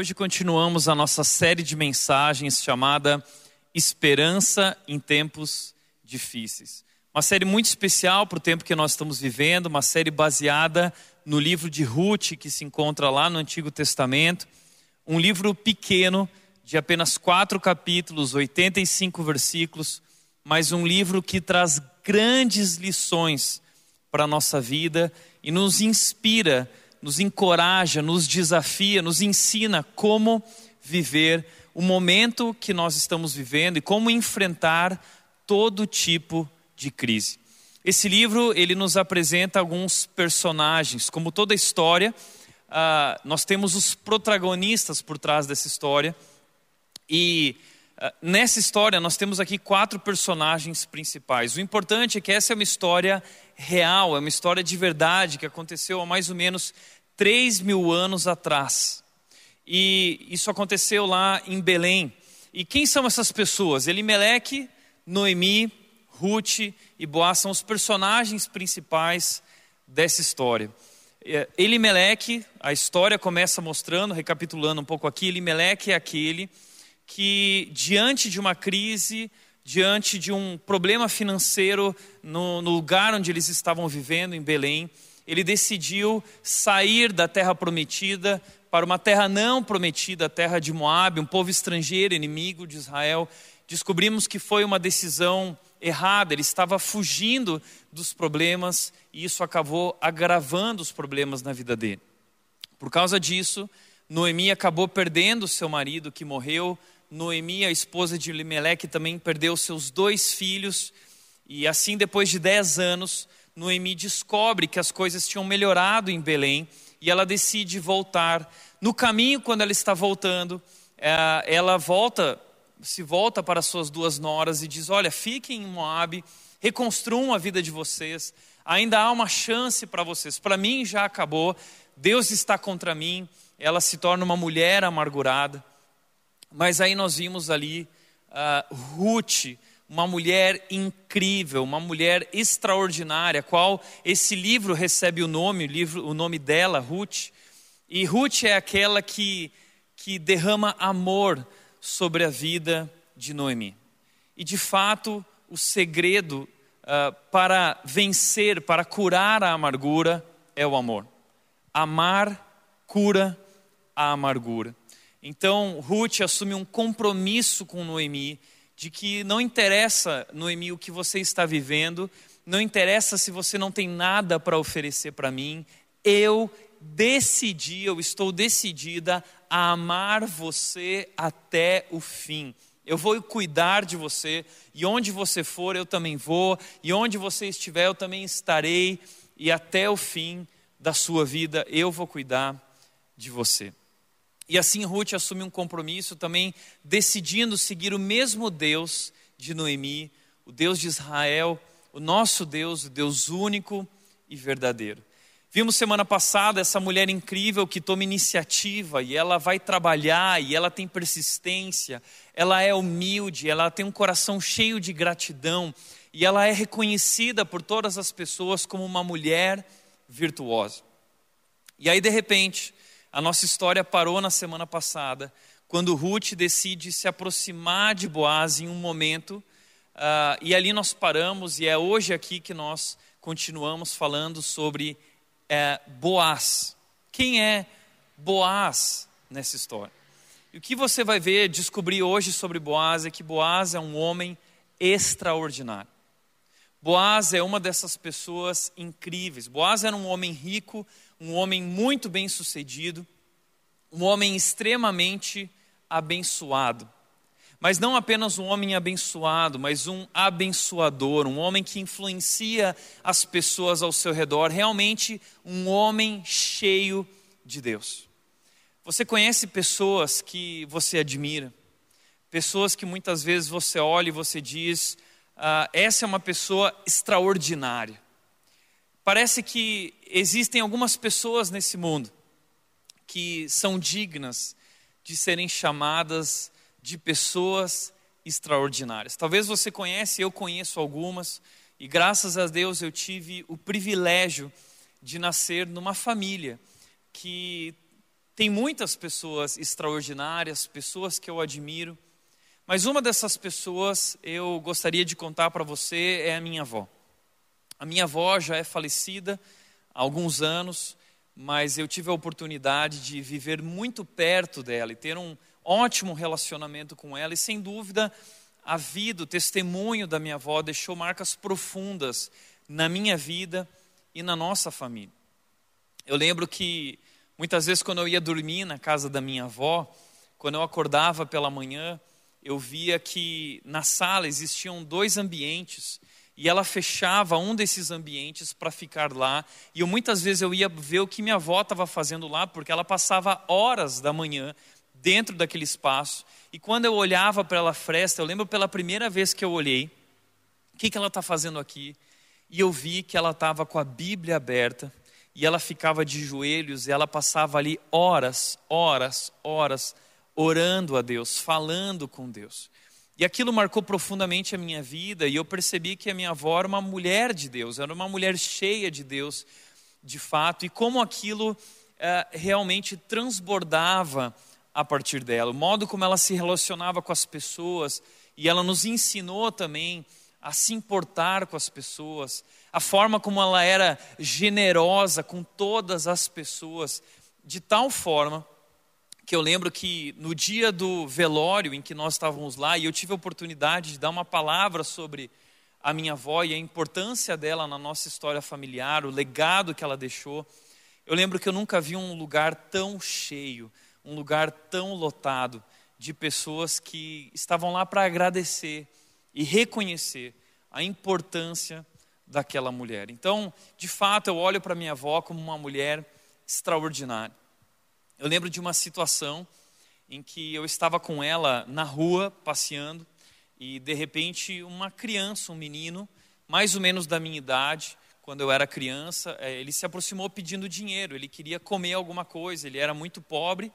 Hoje continuamos a nossa série de mensagens chamada Esperança em Tempos Difíceis. Uma série muito especial para o tempo que nós estamos vivendo, uma série baseada no livro de Ruth, que se encontra lá no Antigo Testamento. Um livro pequeno, de apenas quatro capítulos, 85 versículos, mas um livro que traz grandes lições para a nossa vida e nos inspira nos encoraja, nos desafia, nos ensina como viver o momento que nós estamos vivendo e como enfrentar todo tipo de crise. Esse livro ele nos apresenta alguns personagens, como toda história, uh, nós temos os protagonistas por trás dessa história e uh, nessa história nós temos aqui quatro personagens principais. O importante é que essa é uma história real, é uma história de verdade que aconteceu há mais ou menos 3 mil anos atrás. E isso aconteceu lá em Belém. E quem são essas pessoas? Elimeleque, Noemi, Ruth e Boaz são os personagens principais dessa história. É, Elimeleque, a história começa mostrando, recapitulando um pouco aqui, Elimeleque é aquele que, diante de uma crise, diante de um problema financeiro no, no lugar onde eles estavam vivendo, em Belém, ele decidiu sair da terra prometida para uma terra não prometida, a terra de Moabe, um povo estrangeiro, inimigo de Israel. Descobrimos que foi uma decisão errada, ele estava fugindo dos problemas e isso acabou agravando os problemas na vida dele. Por causa disso, Noemi acabou perdendo seu marido que morreu. Noemi, a esposa de Elimelec, também perdeu seus dois filhos. E assim, depois de dez anos, Noemi descobre que as coisas tinham melhorado em Belém e ela decide voltar. No caminho, quando ela está voltando, eh, ela volta, se volta para suas duas noras e diz: Olha, fiquem em Moab, reconstruam a vida de vocês, ainda há uma chance para vocês. Para mim já acabou, Deus está contra mim. Ela se torna uma mulher amargurada. Mas aí nós vimos ali uh, Ruth uma mulher incrível, uma mulher extraordinária, qual esse livro recebe o nome, o, livro, o nome dela, Ruth. E Ruth é aquela que, que derrama amor sobre a vida de Noemi. E de fato, o segredo uh, para vencer, para curar a amargura, é o amor. Amar cura a amargura. Então, Ruth assume um compromisso com Noemi de que não interessa, Noemi, o que você está vivendo, não interessa se você não tem nada para oferecer para mim, eu decidi, eu estou decidida a amar você até o fim. Eu vou cuidar de você, e onde você for, eu também vou, e onde você estiver, eu também estarei, e até o fim da sua vida eu vou cuidar de você. E assim Ruth assume um compromisso também, decidindo seguir o mesmo Deus de Noemi, o Deus de Israel, o nosso Deus, o Deus único e verdadeiro. Vimos semana passada essa mulher incrível que toma iniciativa e ela vai trabalhar e ela tem persistência, ela é humilde, ela tem um coração cheio de gratidão e ela é reconhecida por todas as pessoas como uma mulher virtuosa. E aí, de repente, a nossa história parou na semana passada, quando Ruth decide se aproximar de Boaz em um momento, uh, e ali nós paramos, e é hoje aqui que nós continuamos falando sobre uh, Boaz. Quem é Boaz nessa história? E o que você vai ver, descobrir hoje sobre Boaz é que Boaz é um homem extraordinário. Boaz é uma dessas pessoas incríveis. Boaz era um homem rico, um homem muito bem sucedido, um homem extremamente abençoado. Mas não apenas um homem abençoado, mas um abençoador, um homem que influencia as pessoas ao seu redor, realmente um homem cheio de Deus. Você conhece pessoas que você admira, pessoas que muitas vezes você olha e você diz: ah, essa é uma pessoa extraordinária. Parece que existem algumas pessoas nesse mundo que são dignas de serem chamadas de pessoas extraordinárias. Talvez você conhece, eu conheço algumas, e graças a Deus eu tive o privilégio de nascer numa família que tem muitas pessoas extraordinárias, pessoas que eu admiro, mas uma dessas pessoas eu gostaria de contar para você é a minha avó. A minha avó já é falecida alguns anos, mas eu tive a oportunidade de viver muito perto dela e ter um ótimo relacionamento com ela, e sem dúvida a vida, o testemunho da minha avó deixou marcas profundas na minha vida e na nossa família. Eu lembro que muitas vezes quando eu ia dormir na casa da minha avó, quando eu acordava pela manhã, eu via que na sala existiam dois ambientes e ela fechava um desses ambientes para ficar lá. E eu, muitas vezes eu ia ver o que minha avó estava fazendo lá, porque ela passava horas da manhã dentro daquele espaço. E quando eu olhava para ela fresta, eu lembro pela primeira vez que eu olhei, o que, que ela está fazendo aqui? E eu vi que ela estava com a Bíblia aberta e ela ficava de joelhos e ela passava ali horas, horas, horas orando a Deus, falando com Deus. E aquilo marcou profundamente a minha vida e eu percebi que a minha avó era uma mulher de Deus, era uma mulher cheia de Deus, de fato, e como aquilo eh, realmente transbordava a partir dela, o modo como ela se relacionava com as pessoas, e ela nos ensinou também a se importar com as pessoas, a forma como ela era generosa com todas as pessoas, de tal forma que eu lembro que no dia do velório em que nós estávamos lá, e eu tive a oportunidade de dar uma palavra sobre a minha avó e a importância dela na nossa história familiar, o legado que ela deixou. Eu lembro que eu nunca vi um lugar tão cheio, um lugar tão lotado de pessoas que estavam lá para agradecer e reconhecer a importância daquela mulher. Então, de fato, eu olho para minha avó como uma mulher extraordinária. Eu lembro de uma situação em que eu estava com ela na rua passeando e de repente uma criança, um menino, mais ou menos da minha idade, quando eu era criança, eh, ele se aproximou pedindo dinheiro, ele queria comer alguma coisa, ele era muito pobre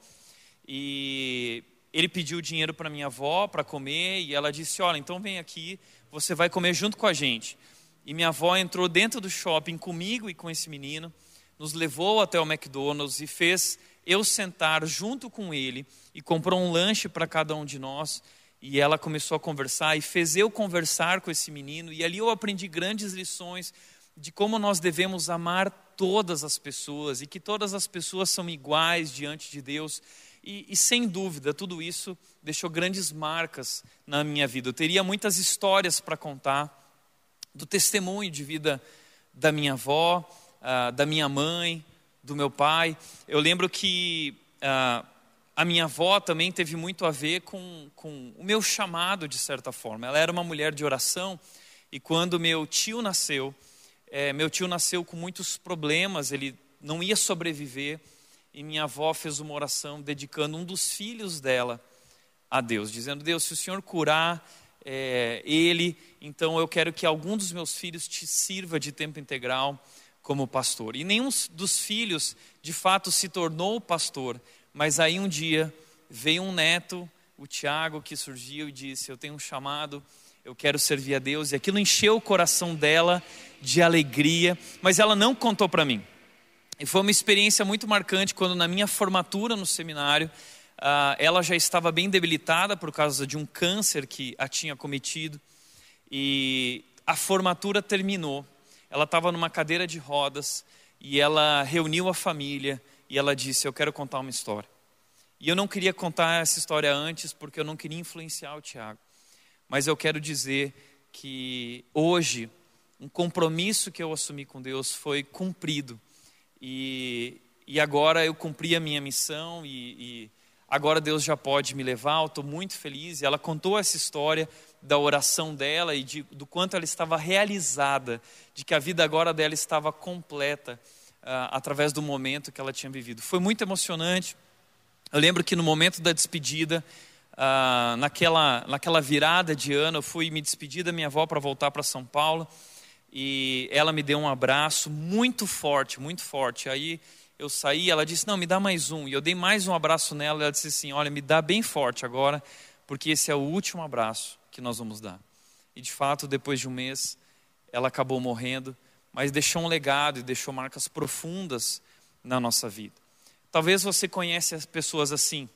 e ele pediu dinheiro para minha avó para comer e ela disse: Olha, então vem aqui, você vai comer junto com a gente. E minha avó entrou dentro do shopping comigo e com esse menino, nos levou até o McDonald's e fez eu sentar junto com ele e comprou um lanche para cada um de nós. E ela começou a conversar e fez eu conversar com esse menino. E ali eu aprendi grandes lições de como nós devemos amar todas as pessoas e que todas as pessoas são iguais diante de Deus e, e, sem dúvida, tudo isso deixou grandes marcas na minha vida. Eu teria muitas histórias para contar do testemunho de vida da minha avó, uh, da minha mãe, do meu pai. Eu lembro que uh, a minha avó também teve muito a ver com, com o meu chamado, de certa forma. Ela era uma mulher de oração e quando meu tio nasceu, é, meu tio nasceu com muitos problemas, ele não ia sobreviver e minha avó fez uma oração dedicando um dos filhos dela a Deus, dizendo: Deus, se o Senhor curar é, ele, então eu quero que algum dos meus filhos te sirva de tempo integral como pastor. E nenhum dos filhos, de fato, se tornou pastor, mas aí um dia veio um neto, o Tiago, que surgiu e disse: Eu tenho um chamado, eu quero servir a Deus, e aquilo encheu o coração dela de alegria, mas ela não contou para mim. E foi uma experiência muito marcante quando, na minha formatura no seminário, uh, ela já estava bem debilitada por causa de um câncer que a tinha cometido. E a formatura terminou. Ela estava numa cadeira de rodas e ela reuniu a família e ela disse: Eu quero contar uma história. E eu não queria contar essa história antes porque eu não queria influenciar o Tiago. Mas eu quero dizer que hoje, um compromisso que eu assumi com Deus foi cumprido e, e agora eu cumpri a minha missão e, e agora Deus já pode me levar. Eu estou muito feliz. E ela contou essa história da oração dela e de, do quanto ela estava realizada, de que a vida agora dela estava completa uh, através do momento que ela tinha vivido. Foi muito emocionante. Eu lembro que no momento da despedida, uh, naquela, naquela virada de ano, eu fui me despedir da minha avó para voltar para São Paulo e ela me deu um abraço muito forte, muito forte. Aí eu saí, ela disse: Não, me dá mais um. E eu dei mais um abraço nela. Ela disse assim: Olha, me dá bem forte agora, porque esse é o último abraço que nós vamos dar. E de fato, depois de um mês, ela acabou morrendo, mas deixou um legado e deixou marcas profundas na nossa vida. Talvez você conhece as pessoas assim.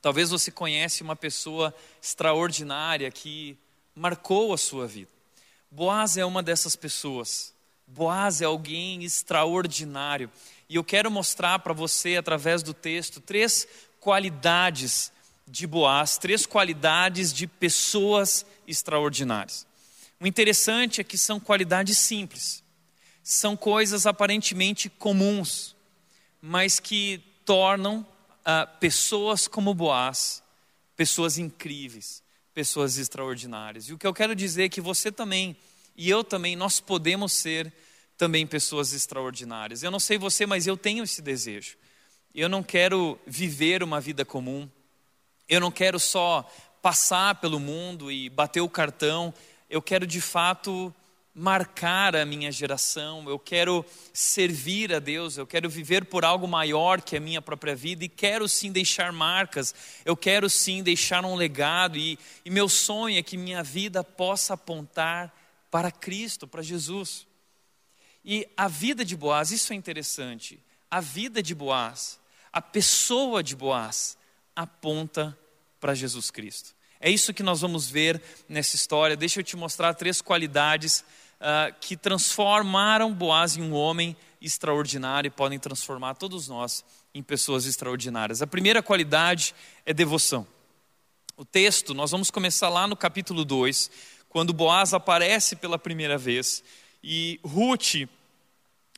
Talvez você conhece uma pessoa extraordinária que marcou a sua vida. Boaz é uma dessas pessoas. Boaz é alguém extraordinário. E eu quero mostrar para você, através do texto, três qualidades de Boaz, três qualidades de pessoas extraordinárias. O interessante é que são qualidades simples, são coisas aparentemente comuns, mas que tornam ah, pessoas como Boaz pessoas incríveis, pessoas extraordinárias. E o que eu quero dizer é que você também, e eu também, nós podemos ser também pessoas extraordinárias. Eu não sei você, mas eu tenho esse desejo. Eu não quero viver uma vida comum. Eu não quero só passar pelo mundo e bater o cartão. Eu quero de fato marcar a minha geração, eu quero servir a Deus, eu quero viver por algo maior que a minha própria vida e quero sim deixar marcas, eu quero sim deixar um legado. E, e meu sonho é que minha vida possa apontar para Cristo, para Jesus. E a vida de Boaz, isso é interessante, a vida de Boaz, a pessoa de Boaz aponta para Jesus Cristo. É isso que nós vamos ver nessa história. Deixa eu te mostrar três qualidades uh, que transformaram Boaz em um homem extraordinário e podem transformar todos nós em pessoas extraordinárias. A primeira qualidade é devoção. O texto, nós vamos começar lá no capítulo 2, quando Boaz aparece pela primeira vez e Ruth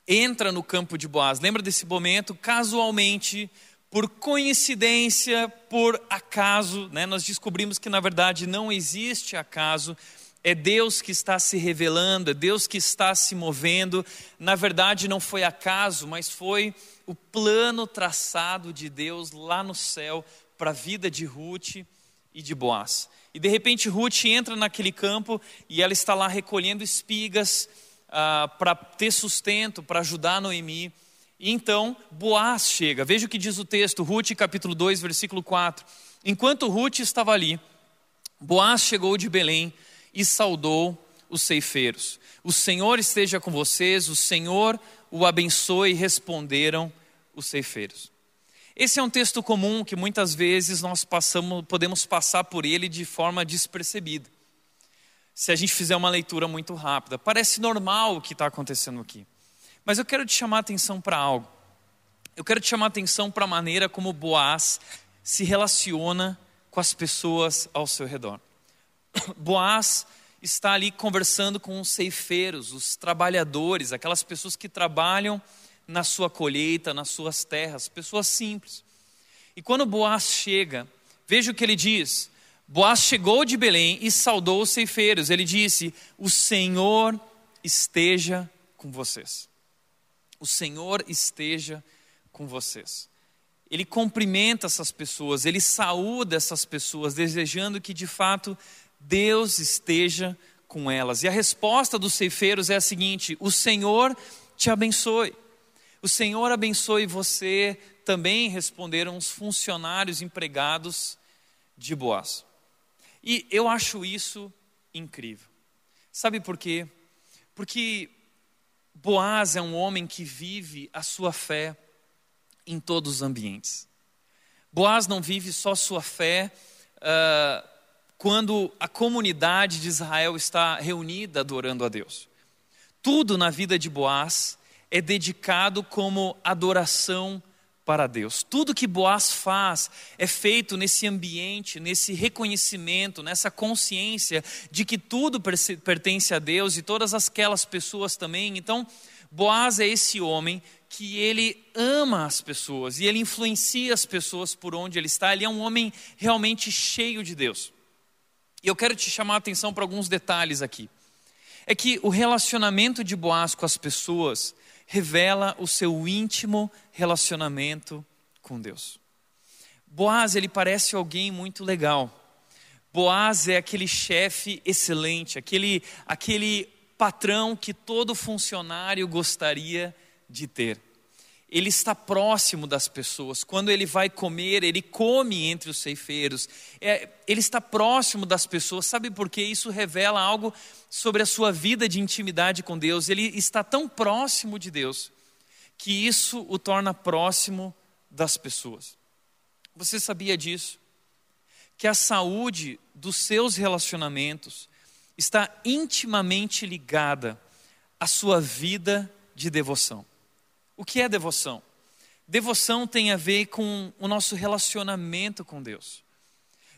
entra no campo de Boaz. Lembra desse momento? Casualmente, por coincidência, por acaso, né? nós descobrimos que na verdade não existe acaso, é Deus que está se revelando, é Deus que está se movendo. Na verdade, não foi acaso, mas foi o plano traçado de Deus lá no céu para a vida de Ruth e de Boaz. E de repente, Ruth entra naquele campo e ela está lá recolhendo espigas ah, para ter sustento, para ajudar Noemi. E então Boaz chega. Veja o que diz o texto, Ruth capítulo 2, versículo 4. Enquanto Ruth estava ali, Boaz chegou de Belém e saudou os ceifeiros. O Senhor esteja com vocês, o Senhor o abençoe, responderam os ceifeiros. Esse é um texto comum que muitas vezes nós passamos, podemos passar por ele de forma despercebida. Se a gente fizer uma leitura muito rápida, parece normal o que está acontecendo aqui. Mas eu quero te chamar a atenção para algo. Eu quero te chamar a atenção para a maneira como Boaz se relaciona com as pessoas ao seu redor. Boaz está ali conversando com os ceifeiros, os trabalhadores, aquelas pessoas que trabalham na sua colheita, nas suas terras, pessoas simples. E quando Boaz chega, veja o que ele diz. Boaz chegou de Belém e saudou os ceifeiros. Ele disse: O Senhor esteja com vocês o Senhor esteja com vocês. Ele cumprimenta essas pessoas, ele saúda essas pessoas, desejando que de fato Deus esteja com elas. E a resposta dos ceifeiros é a seguinte: O Senhor te abençoe. O Senhor abençoe você, também responderam os funcionários empregados de Boaz. E eu acho isso incrível. Sabe por quê? Porque Boaz é um homem que vive a sua fé em todos os ambientes. Boaz não vive só sua fé uh, quando a comunidade de Israel está reunida adorando a Deus. Tudo na vida de Boaz é dedicado como adoração para Deus. Tudo que Boaz faz é feito nesse ambiente, nesse reconhecimento, nessa consciência de que tudo pertence a Deus e todas aquelas pessoas também. Então, Boaz é esse homem que ele ama as pessoas e ele influencia as pessoas por onde ele está. Ele é um homem realmente cheio de Deus. E eu quero te chamar a atenção para alguns detalhes aqui. É que o relacionamento de Boaz com as pessoas revela o seu íntimo relacionamento com Deus. Boaz, ele parece alguém muito legal. Boaz é aquele chefe excelente, aquele, aquele patrão que todo funcionário gostaria de ter. Ele está próximo das pessoas. Quando ele vai comer, ele come entre os ceifeiros. É, ele está próximo das pessoas. Sabe por quê? Isso revela algo sobre a sua vida de intimidade com Deus. Ele está tão próximo de Deus que isso o torna próximo das pessoas. Você sabia disso? Que a saúde dos seus relacionamentos está intimamente ligada à sua vida de devoção. O que é devoção? Devoção tem a ver com o nosso relacionamento com Deus.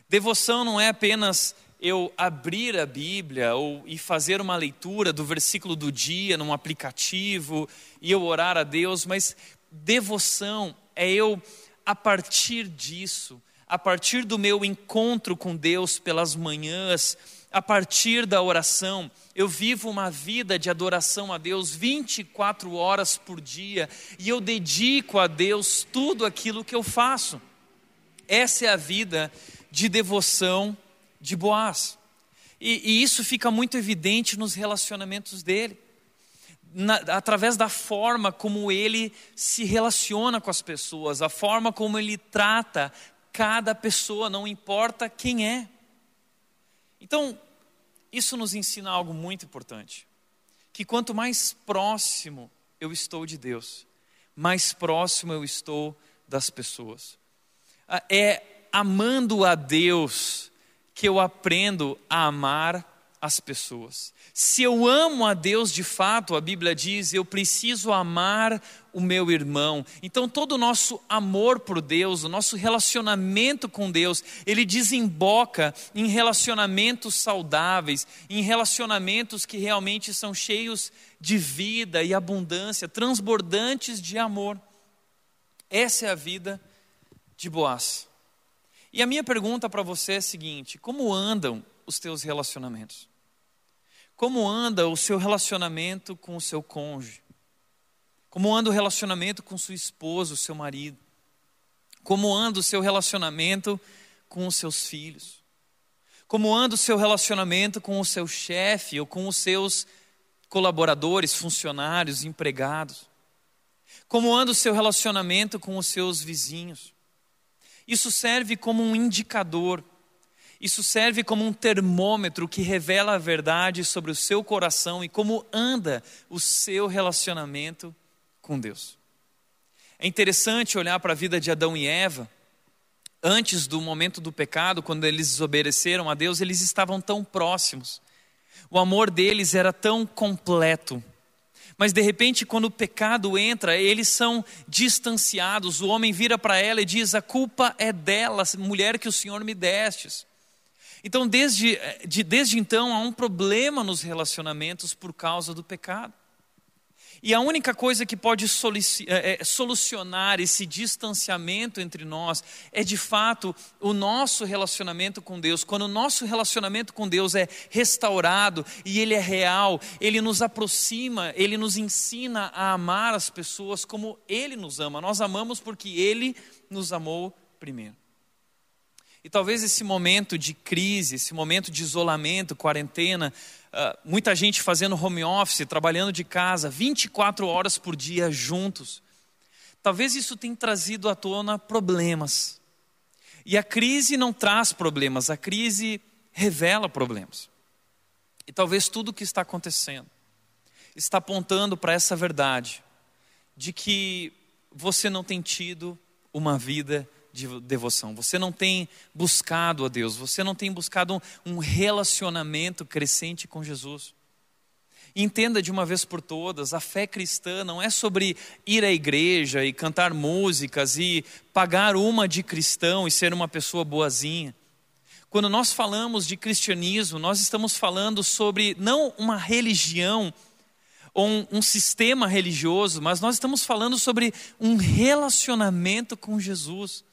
Devoção não é apenas eu abrir a Bíblia ou e fazer uma leitura do versículo do dia num aplicativo e eu orar a Deus, mas devoção é eu a partir disso, a partir do meu encontro com Deus pelas manhãs, a partir da oração, eu vivo uma vida de adoração a Deus 24 horas por dia e eu dedico a Deus tudo aquilo que eu faço. Essa é a vida de devoção de Boaz. E, e isso fica muito evidente nos relacionamentos dele. Na, através da forma como ele se relaciona com as pessoas, a forma como ele trata cada pessoa, não importa quem é. Então, isso nos ensina algo muito importante: que quanto mais próximo eu estou de Deus, mais próximo eu estou das pessoas. Ah, é amando a Deus que eu aprendo a amar as pessoas. Se eu amo a Deus de fato, a Bíblia diz, eu preciso amar o meu irmão. Então, todo o nosso amor por Deus, o nosso relacionamento com Deus, ele desemboca em relacionamentos saudáveis, em relacionamentos que realmente são cheios de vida e abundância, transbordantes de amor. Essa é a vida de Boaz. E a minha pergunta para você é a seguinte: como andam os teus relacionamentos? Como anda o seu relacionamento com o seu cônjuge? Como anda o relacionamento com sua esposa, o seu marido? Como anda o seu relacionamento com os seus filhos? Como anda o seu relacionamento com o seu chefe ou com os seus colaboradores, funcionários, empregados? Como anda o seu relacionamento com os seus vizinhos? Isso serve como um indicador isso serve como um termômetro que revela a verdade sobre o seu coração e como anda o seu relacionamento com Deus. É interessante olhar para a vida de Adão e Eva. Antes do momento do pecado, quando eles desobedeceram a Deus, eles estavam tão próximos. O amor deles era tão completo. Mas de repente, quando o pecado entra, eles são distanciados. O homem vira para ela e diz: A culpa é dela, mulher que o Senhor me destes. Então, desde, eh, de, desde então, há um problema nos relacionamentos por causa do pecado. E a única coisa que pode é, solucionar esse distanciamento entre nós é de fato o nosso relacionamento com Deus. Quando o nosso relacionamento com Deus é restaurado e ele é real, ele nos aproxima, ele nos ensina a amar as pessoas como ele nos ama. Nós amamos porque ele nos amou primeiro. E talvez esse momento de crise, esse momento de isolamento, quarentena, uh, muita gente fazendo home office, trabalhando de casa, 24 horas por dia juntos. Talvez isso tenha trazido à tona problemas. E a crise não traz problemas, a crise revela problemas. E talvez tudo o que está acontecendo está apontando para essa verdade de que você não tem tido uma vida de devoção, você não tem buscado a Deus, você não tem buscado um, relacionamento crescente com Jesus. Entenda de uma vez por todas, a fé cristã não é sobre ir à igreja e cantar músicas e pagar uma de cristão e ser uma pessoa boazinha. Quando nós falamos de cristianismo, nós estamos falando sobre não uma religião ou um, um, sistema religioso, mas nós estamos falando sobre um relacionamento com Jesus.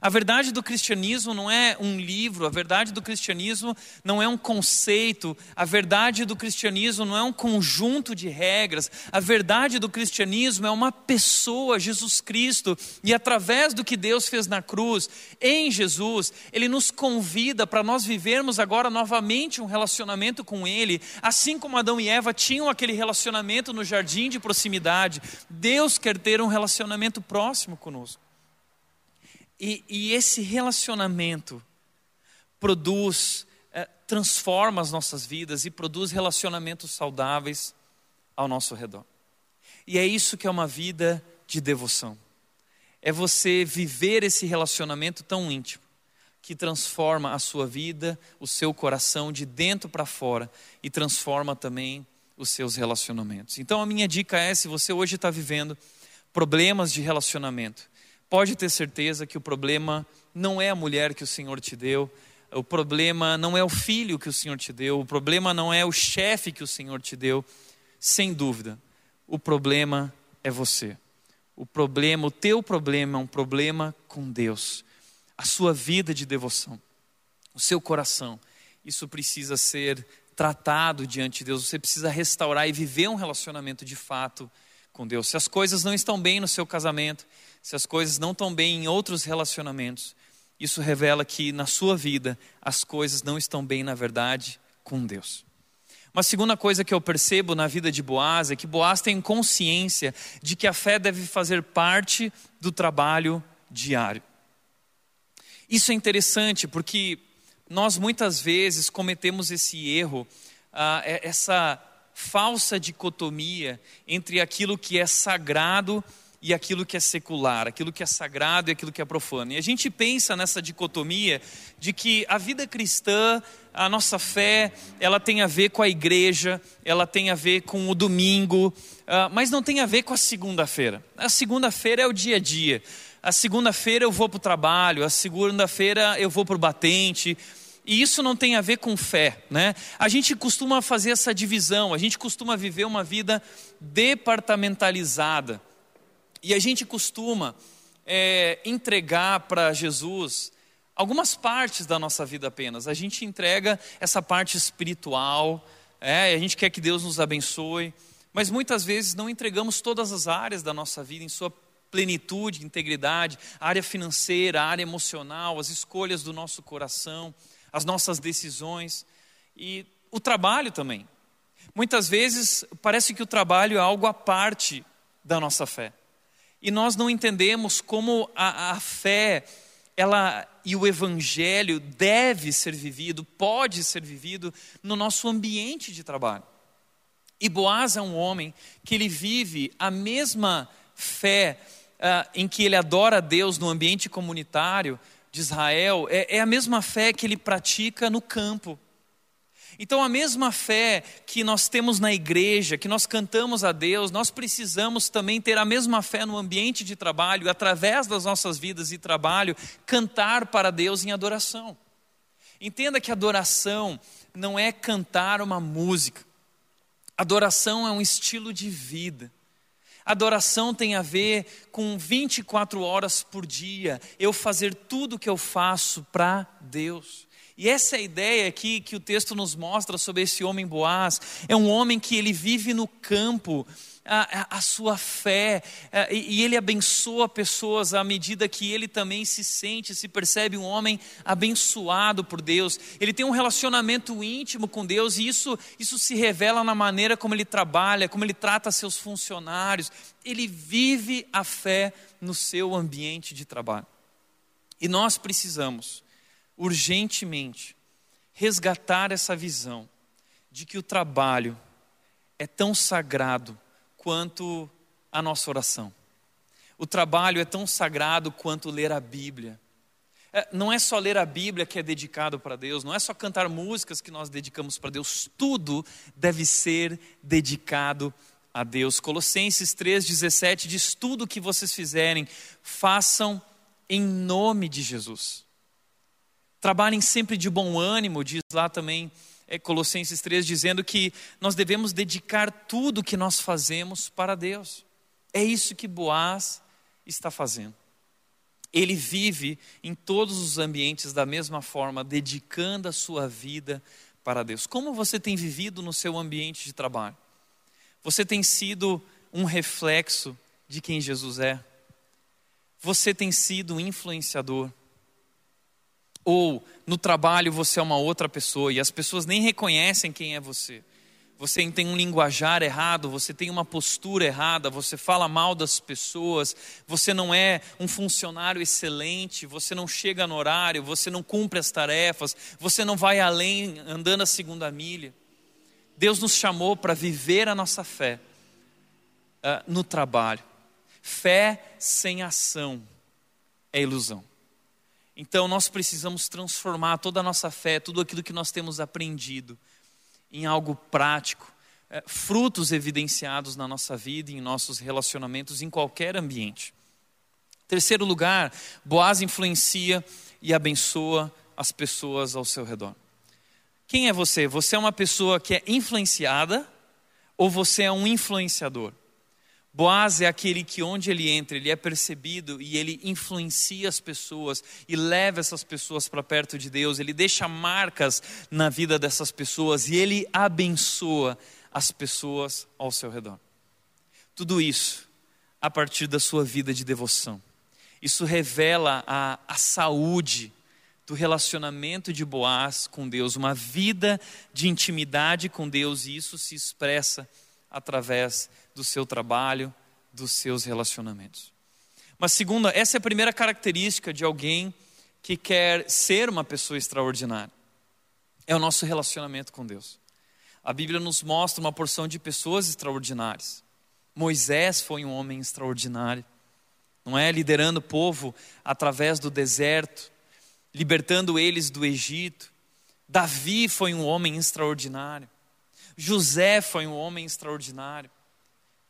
A verdade do cristianismo não é um livro, a verdade do cristianismo não é um conceito, a verdade do cristianismo não é um conjunto de regras, a verdade do cristianismo é uma pessoa, Jesus Cristo, e através do que Deus fez na cruz, em Jesus, Ele nos convida para nós vivermos agora novamente um relacionamento com Ele, assim como Adão e Eva tinham aquele relacionamento no jardim de proximidade, Deus quer ter um relacionamento próximo conosco. E, e esse relacionamento produz, é, transforma as nossas vidas e produz relacionamentos saudáveis ao nosso redor. E é isso que é uma vida de devoção. é você viver esse relacionamento tão íntimo que transforma a sua vida, o seu coração de dentro para fora e transforma também os seus relacionamentos. Então a minha dica é: se você hoje está vivendo problemas de relacionamento, pode ter certeza que o problema não é a mulher que o Senhor te deu, o problema não é o filho que o Senhor te deu, o problema não é o chefe que o Senhor te deu, sem dúvida, o problema é você. O problema, o teu problema é um problema com Deus a sua vida de devoção, o seu coração. Isso precisa ser tratado diante de Deus. Você precisa restaurar e viver um relacionamento de fato com Deus. Se as coisas não estão bem no seu casamento, se as coisas não estão bem em outros relacionamentos, isso revela que na sua vida as coisas não estão bem, na verdade, com Deus. Uma segunda coisa que eu percebo na vida de Boaz é que Boaz tem consciência de que a fé deve fazer parte do trabalho diário. Isso é interessante porque nós muitas vezes cometemos esse erro, ah, é, essa falsa dicotomia entre aquilo que é sagrado e aquilo que é secular, aquilo que é sagrado e aquilo que é profano. E a gente pensa nessa dicotomia de que a vida cristã, a nossa fé, ela tem a ver com a igreja, ela tem a ver com o domingo, ah, mas não tem a ver com a segunda-feira. A segunda-feira é o dia a dia a segunda-feira eu vou para o trabalho, a segunda-feira eu vou para o batente. E isso não tem a ver com fé, né? A gente costuma fazer essa divisão, a gente costuma viver uma vida departamentalizada. E a gente costuma é, entregar para Jesus algumas partes da nossa vida apenas. A gente entrega essa parte espiritual, é, a gente quer que Deus nos abençoe, mas muitas vezes não entregamos todas as áreas da nossa vida em sua plenitude, integridade, a área financeira, a área emocional, as escolhas do nosso coração, as nossas decisões e o trabalho também. Muitas vezes parece que o trabalho é algo à parte da nossa fé. E nós não entendemos como a, a fé ela e o evangelho deve ser vivido, pode ser vivido no nosso ambiente de trabalho. E Boaz é um homem que ele vive a mesma fé uh, em que ele adora a Deus no ambiente comunitário de Israel, é, é a mesma fé que ele pratica no campo. Então, a mesma fé que nós temos na igreja, que nós cantamos a Deus, nós precisamos também ter a mesma fé no ambiente de trabalho, através das nossas vidas e trabalho, cantar para Deus em adoração. Entenda que adoração não é cantar uma música, adoração é um estilo de vida. Adoração tem a ver com 24 horas por dia, eu fazer tudo o que eu faço para Deus. E essa é a ideia aqui que o texto nos mostra sobre esse homem Boaz. É um homem que ele vive no campo, a, a, sua fé, a, e, e ele abençoa pessoas à medida que ele também se sente, se percebe um homem abençoado por Deus. Ele tem um relacionamento íntimo com Deus, e isso, isso se revela na maneira como ele trabalha, como ele trata seus funcionários. Ele vive a fé no seu ambiente de trabalho. E nós precisamos, urgentemente, resgatar essa visão de que o trabalho é tão sagrado quanto a nossa oração. O trabalho é tão sagrado quanto ler a Bíblia. É, não é só ler a Bíblia que é dedicado para Deus, não é só cantar músicas que nós dedicamos para Deus, tudo deve ser dedicado a Deus. Colossenses 3,17 diz: tudo que vocês fizerem, façam em nome de Jesus. Trabalhem sempre de bom ânimo, diz lá também é, Colossenses 3, dizendo que nós devemos dedicar tudo que nós fazemos para Deus. É isso que Boaz está fazendo. Ele vive em todos os ambientes da mesma forma, dedicando a sua vida para Deus. Como você tem vivido no seu ambiente de trabalho? Você tem sido um reflexo de quem Jesus é? Você tem sido um influenciador? Ou no trabalho você é uma outra pessoa e as pessoas nem reconhecem quem é você. Você tem um linguajar errado, você tem uma postura errada, você fala mal das pessoas, você não é um funcionário excelente, você não chega no horário, você não cumpre as tarefas, você não vai além andando a segunda milha. Deus nos chamou para viver a nossa fé uh, no trabalho Fé sem ação é ilusão. Então nós precisamos transformar toda a nossa fé, tudo aquilo que nós temos aprendido, em algo prático, é, frutos evidenciados na nossa vida, em nossos relacionamentos, em qualquer ambiente. Terceiro lugar, Boaz influencia e abençoa as pessoas ao seu redor. Quem é você? Você é uma pessoa que é influenciada ou você é um influenciador? Boaz é aquele que onde ele entra, ele é percebido e ele influencia as pessoas e leva essas pessoas para perto de Deus, ele deixa marcas na vida dessas pessoas e ele abençoa as pessoas ao seu redor. Tudo isso a partir da sua vida de devoção. Isso revela a, a saúde do relacionamento de Boaz com Deus, uma vida de intimidade com Deus, e isso se expressa através do seu trabalho, dos seus relacionamentos. Mas, segunda, essa é a primeira característica de alguém que quer ser uma pessoa extraordinária: é o nosso relacionamento com Deus. A Bíblia nos mostra uma porção de pessoas extraordinárias. Moisés foi um homem extraordinário, não é? Liderando o povo através do deserto, libertando eles do Egito. Davi foi um homem extraordinário. José foi um homem extraordinário.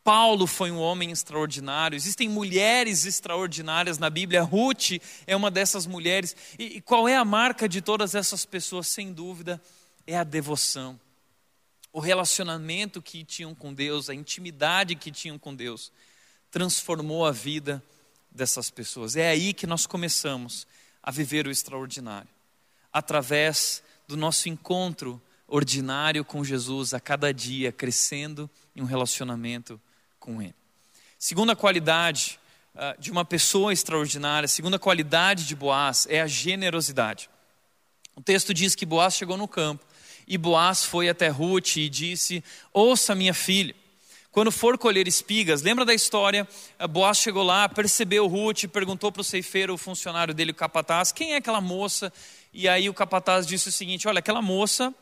Paulo foi um homem extraordinário. Existem mulheres extraordinárias na Bíblia. Ruth é uma dessas mulheres. E, e qual é a marca de todas essas pessoas? Sem dúvida, é a devoção o relacionamento que tinham com Deus, a intimidade que tinham com Deus, transformou a vida dessas pessoas. É aí que nós começamos a viver o extraordinário, através do nosso encontro ordinário com Jesus, a cada dia crescendo em um relacionamento com Ele. Segunda qualidade uh, de uma pessoa extraordinária, segunda qualidade de Boaz é a generosidade. O texto diz que Boaz chegou no campo e Boaz foi até Ruth e disse: Ouça, minha filha, quando for colher espigas, lembra da história? Boaz chegou lá, percebeu Ruth, perguntou para o ceifeiro, o funcionário dele, o capataz, quem é aquela moça? E aí o capataz disse o seguinte: Olha, aquela moça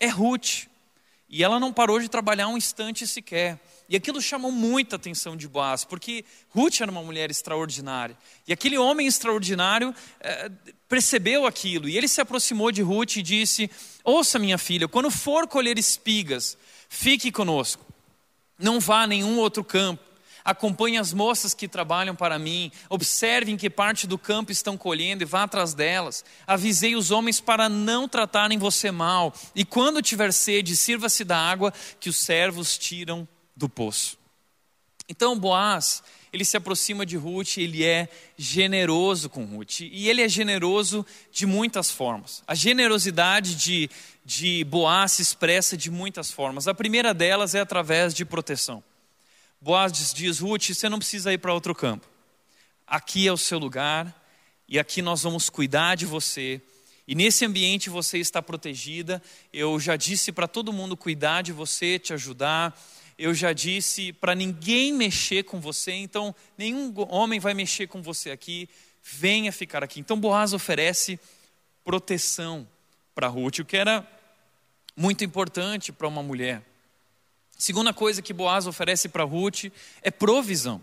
é Ruth. E ela não parou de trabalhar um instante sequer. E aquilo chamou muita atenção de Boaz, porque Ruth era uma mulher extraordinária. E aquele homem extraordinário é, percebeu aquilo. E ele se aproximou de Ruth e disse: Ouça, minha filha, quando for colher espigas, fique conosco. Não vá a nenhum outro campo. Acompanhe as moças que trabalham para mim. Observe em que parte do campo estão colhendo e vá atrás delas. Avisei os homens para não tratarem você mal. E quando tiver sede, sirva-se da água que os servos tiram do poço. Então Boaz ele se aproxima de Ruth, ele é generoso com Ruth. E ele é generoso de muitas formas. A generosidade de, de Boaz se expressa de muitas formas. A primeira delas é através de proteção. Boaz diz, diz Ruth: você não precisa ir para outro campo. Aqui é o seu lugar, e aqui nós vamos cuidar de você. E nesse ambiente você está protegida. Eu já disse para todo mundo cuidar de você, te ajudar eu já disse para ninguém mexer com você, então nenhum homem vai mexer com você aqui, venha ficar aqui. Então Boaz oferece proteção para Ruth, o que era muito importante para uma mulher. Segunda coisa que Boaz oferece para Ruth é provisão.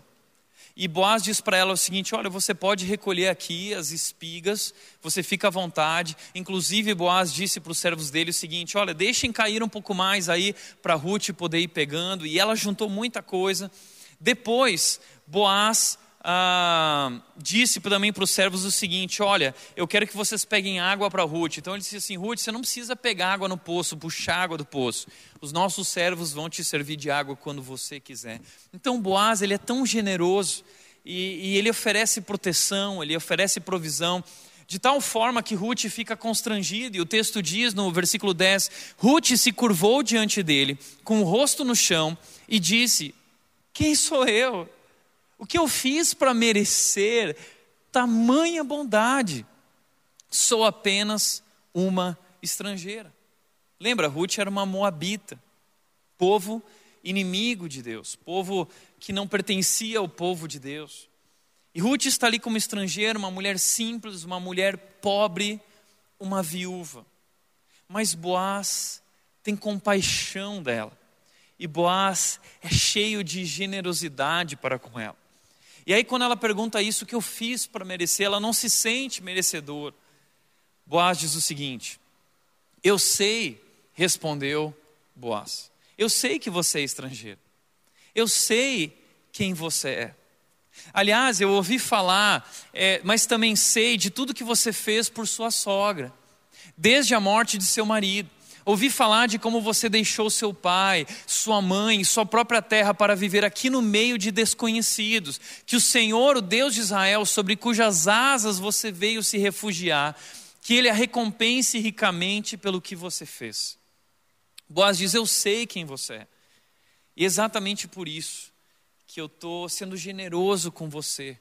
E Boaz diz para ela o seguinte: Olha, você pode recolher aqui as espigas, você fica à vontade. Inclusive, Boaz disse para os servos dele o seguinte: Olha, deixem cair um pouco mais aí para Ruth poder ir pegando. E ela juntou muita coisa. Depois, Boaz ah, disse também para os servos o seguinte: Olha, eu quero que vocês peguem água para Ruth. Então ele disse assim: Ruth, você não precisa pegar água no poço, puxar água do poço. Os nossos servos vão te servir de água quando você quiser. Então Boaz, ele é tão generoso e, e ele oferece proteção, ele oferece provisão. De tal forma que Ruth fica constrangida, e o texto diz no versículo 10: Ruth se curvou diante dele, com o rosto no chão, e disse: Quem sou eu? O que eu fiz para merecer tamanha bondade? Sou apenas uma estrangeira. Lembra, Ruth era uma moabita, povo inimigo de Deus, povo que não pertencia ao povo de Deus. E Ruth está ali como estrangeira, uma mulher simples, uma mulher pobre, uma viúva. Mas Boaz tem compaixão dela. E Boaz é cheio de generosidade para com ela. E aí, quando ela pergunta isso, que eu fiz para merecer? Ela não se sente merecedor. Boaz diz o seguinte: Eu sei, respondeu Boaz, eu sei que você é estrangeiro, eu sei quem você é. Aliás, eu ouvi falar, é, mas também sei de tudo que você fez por sua sogra, desde a morte de seu marido. Ouvi falar de como você deixou seu pai, sua mãe, sua própria terra para viver aqui no meio de desconhecidos. Que o Senhor, o Deus de Israel, sobre cujas asas você veio se refugiar, que Ele a recompense ricamente pelo que você fez. Boaz diz: Eu sei quem você é. E exatamente por isso que eu estou sendo generoso com você,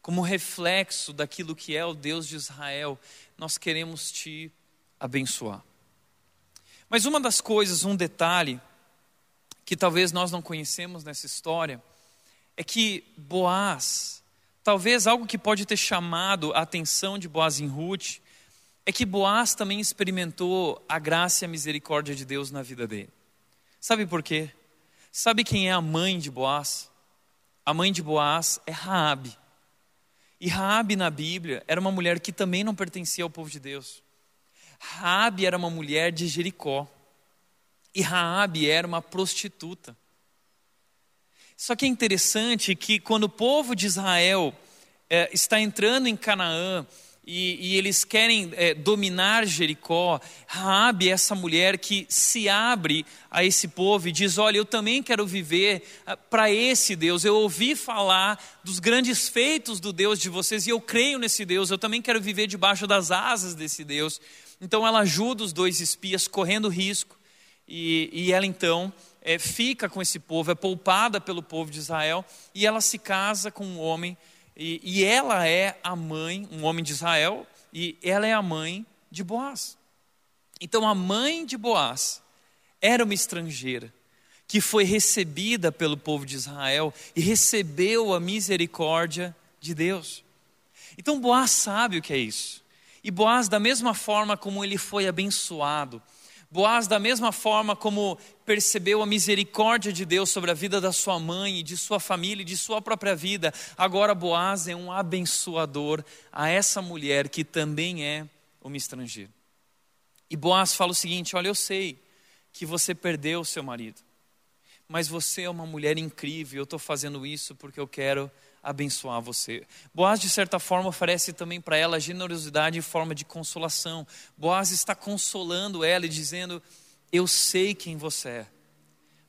como reflexo daquilo que é o Deus de Israel, nós queremos te abençoar. Mas uma das coisas, um detalhe, que talvez nós não conhecemos nessa história, é que Boaz, talvez algo que pode ter chamado a atenção de Boaz em Ruth, é que Boaz também experimentou a graça e a misericórdia de Deus na vida dele. Sabe por quê? Sabe quem é a mãe de Boaz? A mãe de Boaz é Raabe. E Raabe na Bíblia era uma mulher que também não pertencia ao povo de Deus. Raabe era uma mulher de Jericó. E Raabe era uma prostituta. Só que é interessante que quando o povo de Israel é, está entrando em Canaã e, e eles querem é, dominar Jericó, Raabe é essa mulher que se abre a esse povo e diz: Olha, eu também quero viver ah, para esse Deus. Eu ouvi falar dos grandes feitos do Deus de vocês e eu creio nesse Deus. Eu também quero viver debaixo das asas desse Deus. Então ela ajuda os dois espias correndo risco e, e ela então é, fica com esse povo, é poupada pelo povo de Israel e ela se casa com um homem e, e ela é a mãe, um homem de Israel e ela é a mãe de Boaz. Então a mãe de Boaz era uma estrangeira que foi recebida pelo povo de Israel e recebeu a misericórdia de Deus. Então Boaz sabe o que é isso. E Boaz, da mesma forma como ele foi abençoado, Boaz, da mesma forma como percebeu a misericórdia de Deus sobre a vida da sua mãe, de sua família e de sua própria vida, agora Boaz é um abençoador a essa mulher que também é uma estrangeira. E Boaz fala o seguinte: Olha, eu sei que você perdeu seu marido, mas você é uma mulher incrível, eu estou fazendo isso porque eu quero abençoar você. Boaz, de certa forma, oferece também para ela generosidade em forma de consolação. Boaz está consolando ela e dizendo: Eu sei quem você é,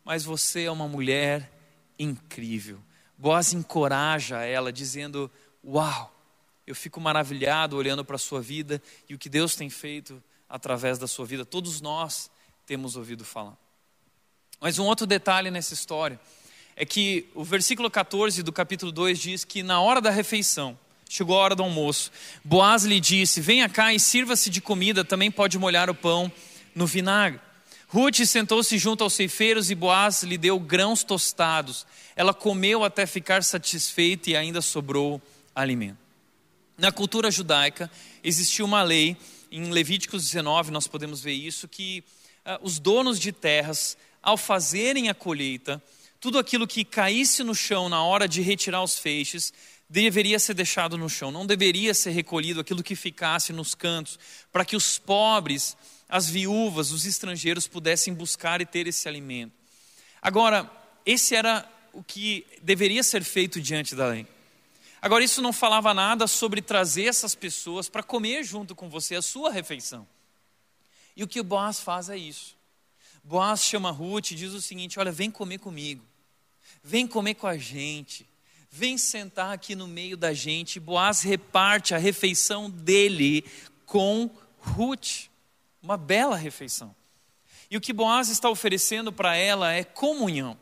mas você é uma mulher incrível. Boaz encoraja ela, dizendo: Uau, eu fico maravilhado olhando para a sua vida e o que Deus tem feito através da sua vida. Todos nós temos ouvido falar. Mas um outro detalhe nessa história é que o versículo 14 do capítulo 2 diz que na hora da refeição, chegou a hora do almoço, Boaz lhe disse: Venha cá e sirva-se de comida, também pode molhar o pão no vinagre. Ruth sentou-se junto aos ceifeiros e Boaz lhe deu grãos tostados. Ela comeu até ficar satisfeita e ainda sobrou alimento. Na cultura judaica, existia uma lei, em Levíticos 19 nós podemos ver isso, que uh, os donos de terras, ao fazerem a colheita, tudo aquilo que caísse no chão na hora de retirar os feixes deveria ser deixado no chão, não deveria ser recolhido aquilo que ficasse nos cantos, para que os pobres, as viúvas, os estrangeiros pudessem buscar e ter esse alimento. Agora, esse era o que deveria ser feito diante da lei. Agora, isso não falava nada sobre trazer essas pessoas para comer junto com você a sua refeição. E o que Boaz faz é isso. Boaz chama Ruth e diz o seguinte: Olha, vem comer comigo. Vem comer com a gente. Vem sentar aqui no meio da gente. Boaz reparte a refeição dele com Ruth. Uma bela refeição. E o que Boaz está oferecendo para ela é comunhão.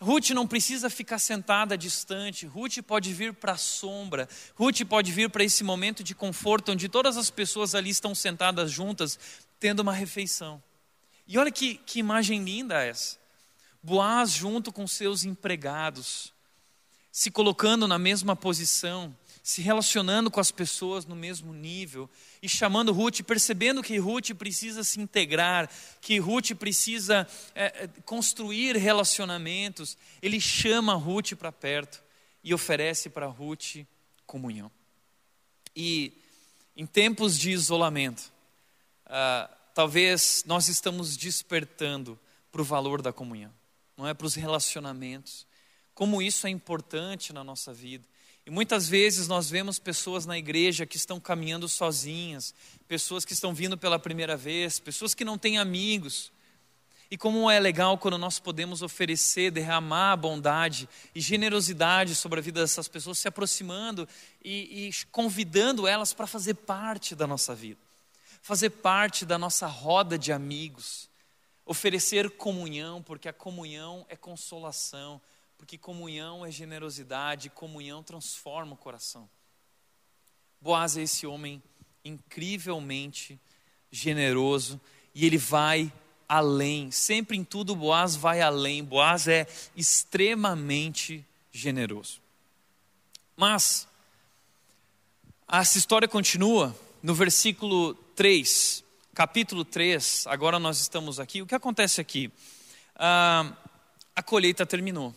Ruth não precisa ficar sentada distante, Ruth pode vir para a sombra, Ruth pode vir para esse momento de conforto onde todas as pessoas ali estão sentadas juntas, tendo uma refeição. E olha que, que imagem linda essa. Boaz junto com seus empregados, se colocando na mesma posição, se relacionando com as pessoas no mesmo nível e chamando Ruth, percebendo que Ruth precisa se integrar, que Ruth precisa é, é construir relacionamentos, ele chama Ruth para perto e oferece para Ruth comunhão. E em tempos de isolamento, uh, talvez nós estamos despertando para o valor da comunhão, não é para os relacionamentos, como isso é importante na nossa vida. E muitas vezes nós vemos pessoas na igreja que estão caminhando sozinhas, pessoas que estão vindo pela primeira vez, pessoas que não têm amigos. E como é legal quando nós podemos oferecer, derramar bondade e generosidade sobre a vida dessas pessoas, se aproximando e, e convidando elas para fazer parte da nossa vida, fazer parte da nossa roda de amigos, oferecer comunhão, porque a comunhão é consolação, porque comunhão é generosidade, comunhão transforma o coração. Boaz é esse homem incrivelmente generoso e ele vai além. Sempre em tudo, Boaz vai além. Boaz é extremamente generoso. Mas, essa história continua no versículo 3, capítulo 3. Agora nós estamos aqui. O que acontece aqui? Ah, a colheita terminou.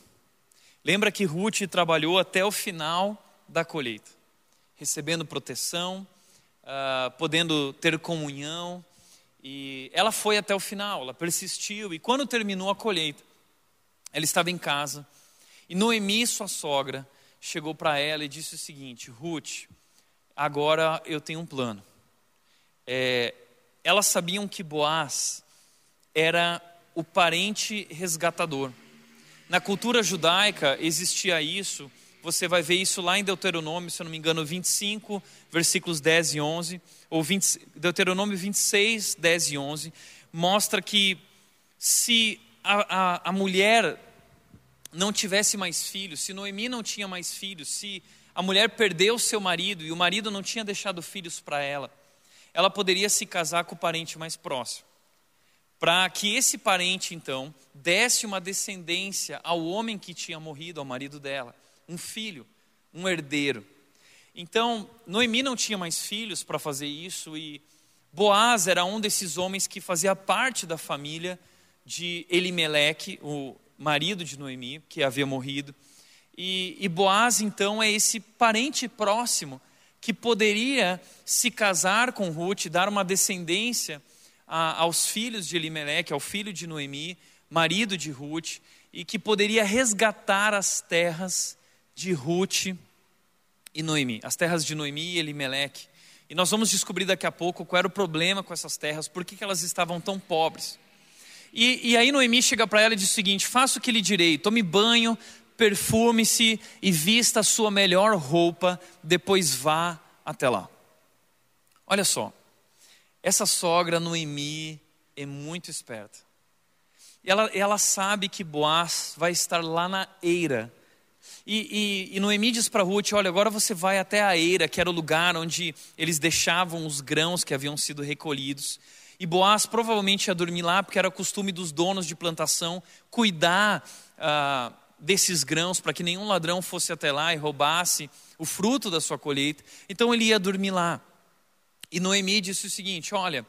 Lembra que Ruth trabalhou até o final da colheita, recebendo proteção, uh, podendo ter comunhão, e ela foi até o final, ela persistiu, e quando terminou a colheita, ela estava em casa, e Noemi, sua sogra, chegou para ela e disse o seguinte: Ruth, agora eu tenho um plano. É, elas sabiam que Boaz era o parente resgatador. Na cultura judaica existia isso, você vai ver isso lá em Deuteronômio, se eu não me engano, 25, versículos 10 e 11, ou 20, Deuteronômio 26, 10 e 11, mostra que se a, a, a mulher não tivesse mais filhos, se Noemi não tinha mais filhos, se a mulher perdeu seu marido e o marido não tinha deixado filhos para ela, ela poderia se casar com o parente mais próximo para que esse parente, então, desse uma descendência ao homem que tinha morrido, ao marido dela, um filho, um herdeiro. Então, Noemi não tinha mais filhos para fazer isso e Boaz era um desses homens que fazia parte da família de Elimeleque, o marido de Noemi, que havia morrido. E, e Boaz, então, é esse parente próximo que poderia se casar com Ruth, dar uma descendência a, aos filhos de Elimelec, ao filho de Noemi, marido de Ruth, e que poderia resgatar as terras de Ruth e Noemi, as terras de Noemi e Elimelec. E nós vamos descobrir daqui a pouco qual era o problema com essas terras, por que, que elas estavam tão pobres. E, e aí Noemi chega para ela e diz o seguinte: faça o que lhe direi, tome banho, perfume-se e vista a sua melhor roupa, depois vá até lá. Olha só, essa sogra, Noemi, é muito esperta. Ela, ela sabe que Boaz vai estar lá na eira. E, e, e Noemi diz para Ruth: Olha, agora você vai até a eira, que era o lugar onde eles deixavam os grãos que haviam sido recolhidos. E Boaz provavelmente ia dormir lá, porque era costume dos donos de plantação cuidar ah, desses grãos, para que nenhum ladrão fosse até lá e roubasse o fruto da sua colheita. Então ele ia dormir lá. E Noemi disse o seguinte: Olha,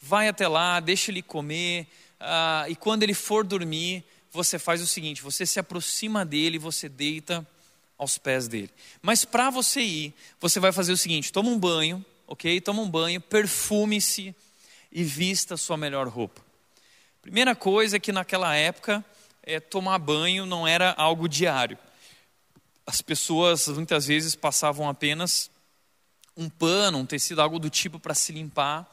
vai até lá, deixa ele comer, uh, e quando ele for dormir, você faz o seguinte: você se aproxima dele, você deita aos pés dele. Mas para você ir, você vai fazer o seguinte: toma um banho, ok? Toma um banho, perfume-se e vista sua melhor roupa. Primeira coisa é que naquela época, é, tomar banho não era algo diário. As pessoas muitas vezes passavam apenas um pano, um tecido, algo do tipo para se limpar.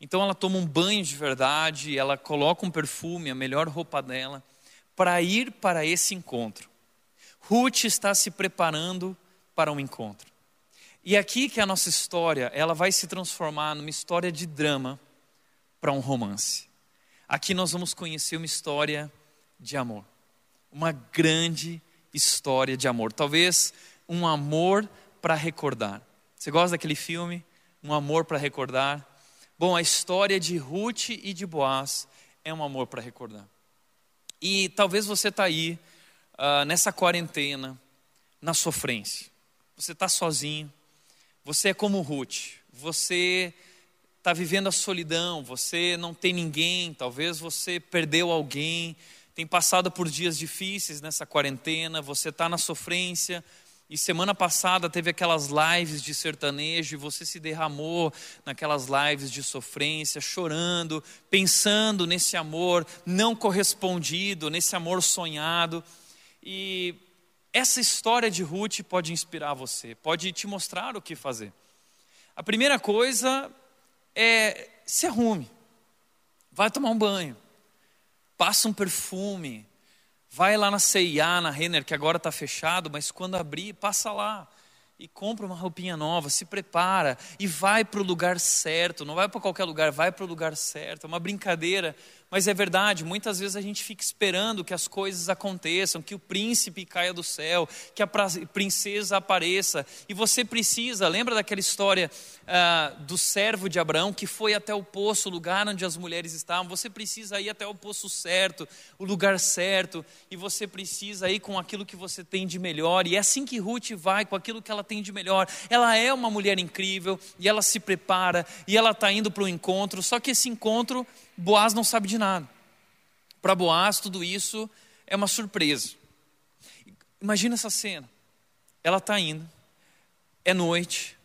Então ela toma um banho de verdade, ela coloca um perfume, a melhor roupa dela, para ir para esse encontro. Ruth está se preparando para um encontro. E aqui que a nossa história, ela vai se transformar numa história de drama para um romance. Aqui nós vamos conhecer uma história de amor. Uma grande história de amor. Talvez um amor para recordar. Você gosta daquele filme? Um amor para recordar? Bom, a história de Ruth e de Boaz é um amor para recordar. E talvez você está aí, uh, nessa quarentena, na sofrência. Você está sozinho, você é como Ruth, você está vivendo a solidão, você não tem ninguém, talvez você perdeu alguém, tem passado por dias difíceis nessa quarentena, você está na sofrência, E semana passada teve aquelas lives de sertanejo e você se derramou naquelas lives de sofrência, chorando, pensando nesse amor não correspondido, nesse amor sonhado. E essa história de Ruth pode inspirar você, pode te mostrar o que fazer. A primeira coisa é se arrume, vai tomar um banho, passa um perfume, Vai lá na CIA, na Renner, que agora está fechado, mas quando abrir, passa lá e compra uma roupinha nova, se prepara e vai para o lugar certo. Não vai para qualquer lugar, vai para o lugar certo. É uma brincadeira, mas é verdade, muitas vezes a gente fica esperando que as coisas aconteçam, que o príncipe caia do céu, que a princesa apareça. E você precisa, lembra daquela história uh, do servo de Abraão que foi até o poço, o lugar onde as mulheres estavam? Você precisa ir até o poço certo, o lugar certo, e você precisa ir com aquilo que você tem de melhor. E é assim que Ruth vai, com aquilo que ela tem de melhor. Ela é uma mulher incrível e ela se prepara e ela está indo para o encontro, só que esse encontro Boaz não sabe de nada. Para Boaz, tudo isso é uma surpresa. Imagina essa cena. Ela está indo, é noite,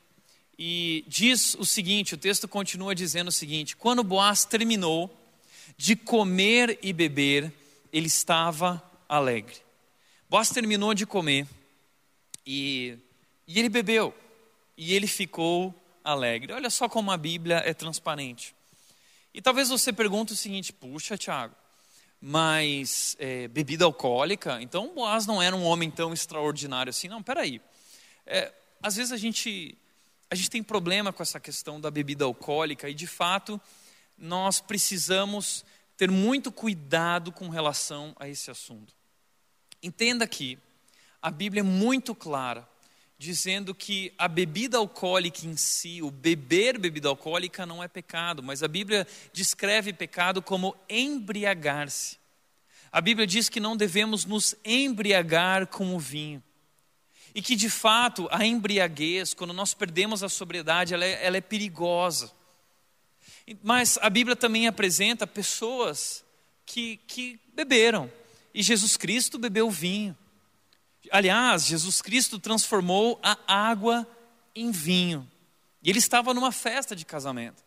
e diz o seguinte: o texto continua dizendo o seguinte: quando Boaz terminou de comer e beber, ele estava alegre. Boaz terminou de comer e, e ele bebeu, e ele ficou alegre. Olha só como a Bíblia é transparente. E talvez você pergunte o seguinte: puxa, Tiago, mas é, bebida alcoólica? Então Boaz não era um homem tão extraordinário assim? Não, peraí. É, às vezes a gente, a gente tem problema com essa questão da bebida alcoólica e de fato nós precisamos ter muito cuidado com relação a esse assunto. Entenda que a Bíblia é muito clara dizendo que a bebida alcoólica em si, o beber bebida alcoólica não é pecado, mas a Bíblia descreve pecado como embriagar-se. A Bíblia diz que não devemos nos embriagar com o vinho. E que de fato a embriaguez, quando nós perdemos a sobriedade, ela é, ela é perigosa. Mas a Bíblia também apresenta pessoas que, que beberam, e Jesus Cristo bebeu vinho. Aliás, Jesus Cristo transformou a água em vinho. E ele estava numa festa de casamento.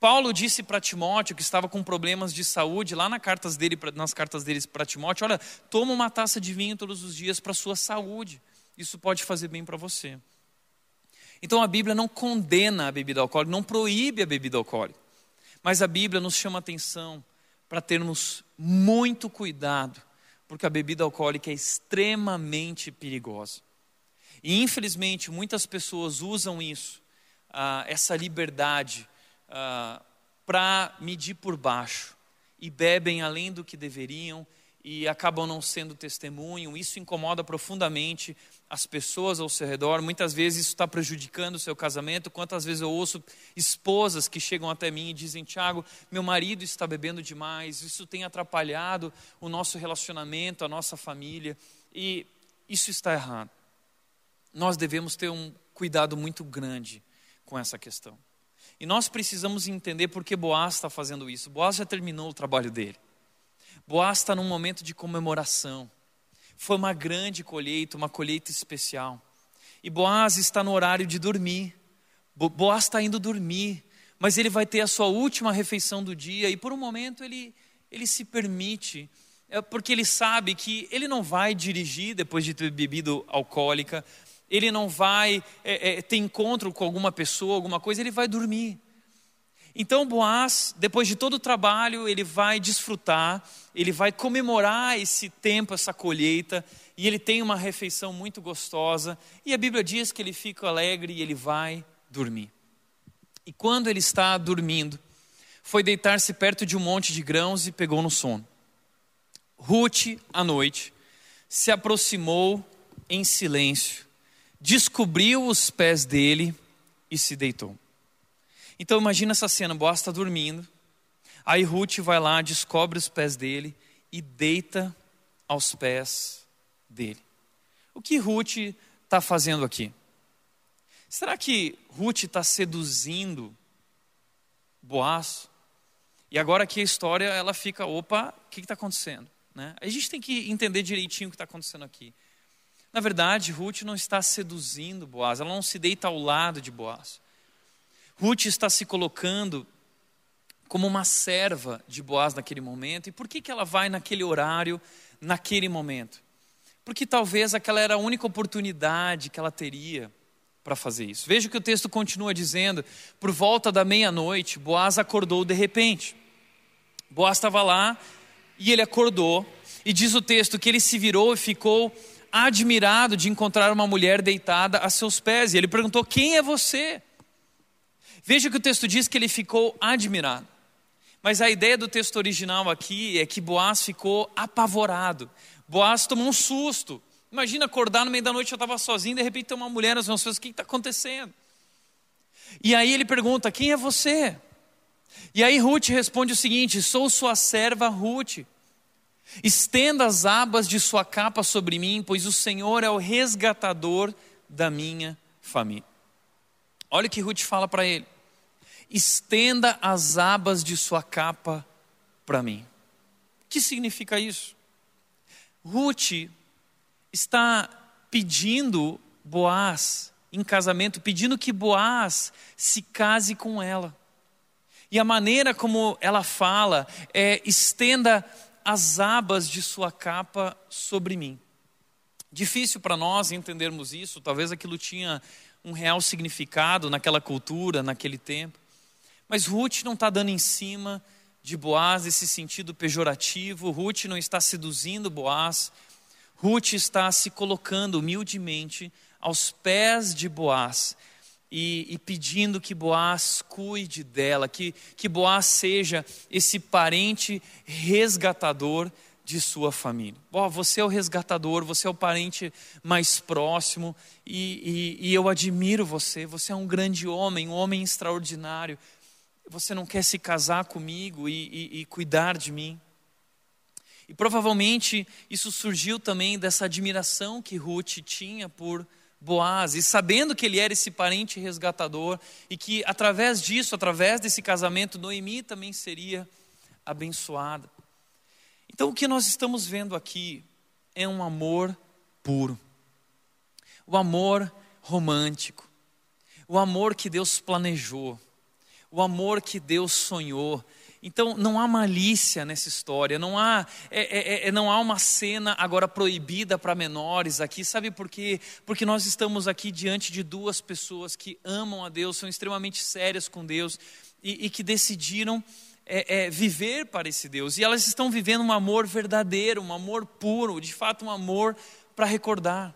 Paulo disse para Timóteo, que estava com problemas de saúde, lá nas cartas dele, nas cartas deles para Timóteo: Olha, toma uma taça de vinho todos os dias para sua saúde. Isso pode fazer bem para você. Então a Bíblia não condena a bebida alcoólica, não proíbe a bebida alcoólica. Mas a Bíblia nos chama atenção para termos muito cuidado porque a bebida alcoólica é extremamente perigosa. E infelizmente muitas pessoas usam isso, ah, essa liberdade, ah, para medir por baixo e bebem além do que deveriam e acabam não sendo testemunho. Isso incomoda profundamente as pessoas ao seu redor. Muitas vezes isso está prejudicando o seu casamento. Quantas vezes eu ouço esposas que chegam até mim e dizem: Tiago, meu marido está bebendo demais, isso tem atrapalhado o nosso relacionamento, a nossa família. E isso está errado. Nós devemos ter um cuidado muito grande com essa questão. E nós precisamos entender por que Boaz está fazendo isso. Boaz já terminou o trabalho dele. Boaz está num momento de comemoração. Foi uma grande colheita, uma colheita especial. E Boaz está no horário de dormir. Boaz está indo dormir, mas ele vai ter a sua última refeição do dia e por um momento ele, ele se permite, é porque ele sabe que ele não vai dirigir depois de ter bebido alcoólica, ele não vai é, é, ter encontro com alguma pessoa, alguma coisa, ele vai dormir. Então Boaz, depois de todo o trabalho, ele vai desfrutar, ele vai comemorar esse tempo, essa colheita, e ele tem uma refeição muito gostosa, e a Bíblia diz que ele fica alegre e ele vai dormir. E quando ele está dormindo, foi deitar-se perto de um monte de grãos e pegou no sono. Ruth, à noite, se aproximou em silêncio, descobriu os pés dele e se deitou. Então imagina essa cena, Boaz está dormindo, aí Ruth vai lá, descobre os pés dele e deita aos pés dele. O que Ruth está fazendo aqui? Será que Ruth está seduzindo Boaz? E agora aqui a história ela fica, opa, o que está acontecendo? Né? A gente tem que entender direitinho o que está acontecendo aqui. Na verdade, Ruth não está seduzindo Boaz, ela não se deita ao lado de Boaz. Ruth está se colocando como uma serva de Boaz naquele momento. E por que, que ela vai naquele horário, naquele momento? Porque talvez aquela era a única oportunidade que ela teria para fazer isso. Veja que o texto continua dizendo: por volta da meia-noite, Boaz acordou de repente. Boaz estava lá e ele acordou, e diz o texto que ele se virou e ficou admirado de encontrar uma mulher deitada a seus pés. E ele perguntou: Quem é você? Veja que o texto diz que ele ficou admirado. Mas a ideia do texto original aqui é que Boaz ficou apavorado. Boaz tomou um susto. Imagina acordar no meio da noite, eu estava sozinho, de repente tem uma mulher nas minhas coisas, o que está acontecendo? E aí ele pergunta: Quem é você? E aí Ruth responde o seguinte: Sou sua serva Ruth. Estenda as abas de sua capa sobre mim, pois o Senhor é o resgatador da minha família. Olha o que Ruth fala para ele: Estenda as abas de sua capa para mim. O que significa isso? Ruth está pedindo Boaz em casamento, pedindo que Boaz se case com ela. E a maneira como ela fala é: estenda as abas de sua capa sobre mim. Difícil para nós entendermos isso, talvez aquilo tinha um real significado naquela cultura, naquele tempo. Mas Ruth não está dando em cima de Boaz esse sentido pejorativo, Ruth não está seduzindo Boaz, Ruth está se colocando humildemente aos pés de Boaz e, e, pedindo que Boaz cuide dela, que, que Boaz seja esse parente resgatador de sua família. Oh, você é o resgatador, você é o parente mais próximo e, e, e eu admiro você. Você é um grande homem, um homem extraordinário. Você não quer se casar comigo e, e cuidar de mim? E provavelmente isso surgiu também dessa admiração que Ruth tinha por Boaz, e sabendo que ele era esse parente resgatador, e que através disso, através desse casamento, Noemi também seria abençoada. Então o que nós estamos vendo aqui é um amor puro, o amor romântico, o amor que Deus planejou, o amor que Deus sonhou, então não há malícia nessa história, não há, é, é, é não há uma cena agora proibida para menores aqui, sabe por quê? Porque nós estamos aqui diante de duas pessoas que amam a Deus, são extremamente sérias com Deus e, e que decidiram é, é, viver para esse Deus. E elas estão vivendo um amor verdadeiro, um amor puro, de fato um amor para recordar.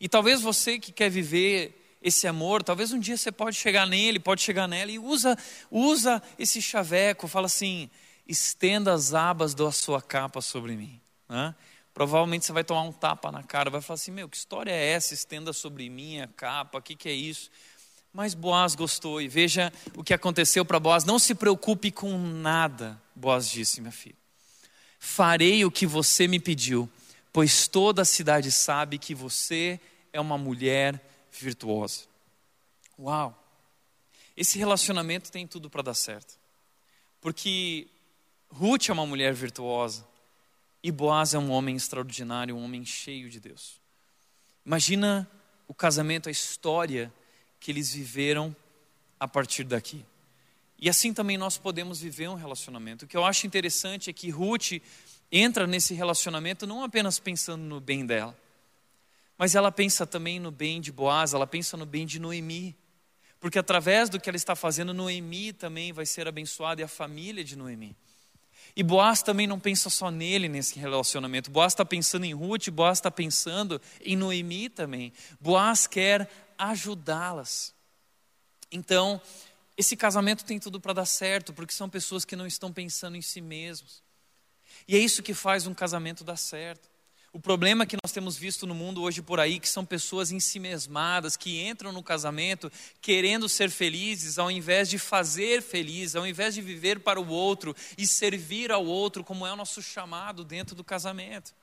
E talvez você que quer viver esse amor, talvez um dia você pode chegar nele, pode chegar nela e usa, usa esse chaveco, fala assim, estenda as abas da sua capa sobre mim. Né? Provavelmente você vai tomar um tapa na cara, vai falar assim, meu, que história é essa? Estenda sobre mim a capa, o que, que é isso? Mas Boaz gostou e veja o que aconteceu para Boaz. Não se preocupe com nada, Boaz disse, minha filha. Farei o que você me pediu, pois toda a cidade sabe que você é uma mulher virtuosa. Uau! Esse relacionamento tem tudo para dar certo. Porque Ruth é uma mulher virtuosa e Boaz é um homem extraordinário, um homem cheio de Deus. Imagina o casamento, a história que eles viveram a partir daqui. E assim também nós podemos viver um relacionamento. O que eu acho interessante é que Ruth entra nesse relacionamento não apenas pensando no bem dela, mas ela pensa também no bem de Boaz, ela pensa no bem de Noemi. Porque através do que ela está fazendo, Noemi também vai ser abençoada e a família de Noemi. E Boaz também não pensa só nele nesse relacionamento. Boaz está pensando em Ruth, Boaz está pensando em Noemi também. Boaz quer ajudá-las. Então, esse casamento tem tudo para dar certo, porque são pessoas que não estão pensando em si mesmos. E é isso que faz um casamento dar certo. O problema que nós temos visto no mundo hoje por aí, que são pessoas ensimesmadas, que entram no casamento querendo ser felizes, ao invés de fazer feliz, ao invés de viver para o outro e servir ao outro, como é o nosso chamado dentro do casamento.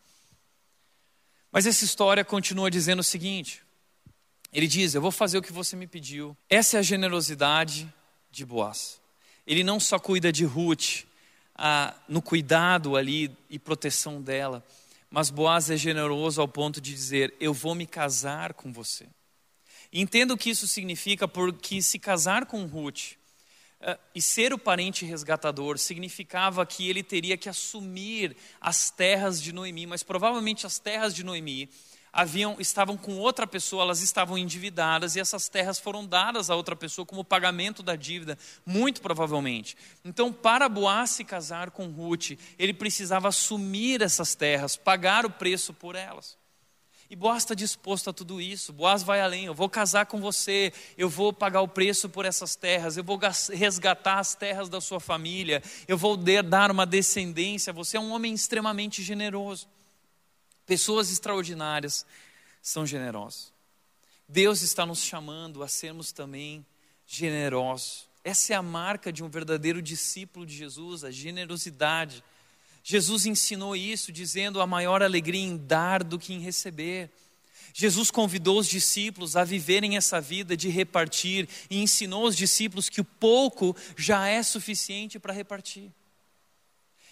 Mas essa história continua dizendo o seguinte: ele diz, Eu vou fazer o que você me pediu. Essa é a generosidade de Boaz. Ele não só cuida de Ruth, ah, no cuidado ali e proteção dela, mas Boaz é generoso ao ponto de dizer: Eu vou me casar com você. Entendo o que isso significa, porque se casar com Ruth uh, e ser o parente resgatador significava que ele teria que assumir as terras de Noemi, mas provavelmente as terras de Noemi haviam, estavam com outra pessoa, elas estavam endividadas e essas terras foram dadas a outra pessoa como pagamento da dívida, muito provavelmente. Então, para Boaz se casar com Ruth, ele precisava assumir essas terras, pagar o preço por elas. E Boaz está disposto a tudo isso. Boaz vai além. Eu vou casar com você. Eu vou pagar o preço por essas terras. Eu vou resgatar as terras da sua família. Eu vou dar uma descendência. Você é um homem extremamente generoso. Pessoas extraordinárias são generosas. Deus está nos chamando a sermos também generosos. Essa é a marca de um verdadeiro discípulo de Jesus, a generosidade. Jesus ensinou isso, dizendo a maior alegria em dar do que em receber. Jesus convidou os discípulos a viverem essa vida de repartir e ensinou os discípulos que o pouco já é suficiente para repartir.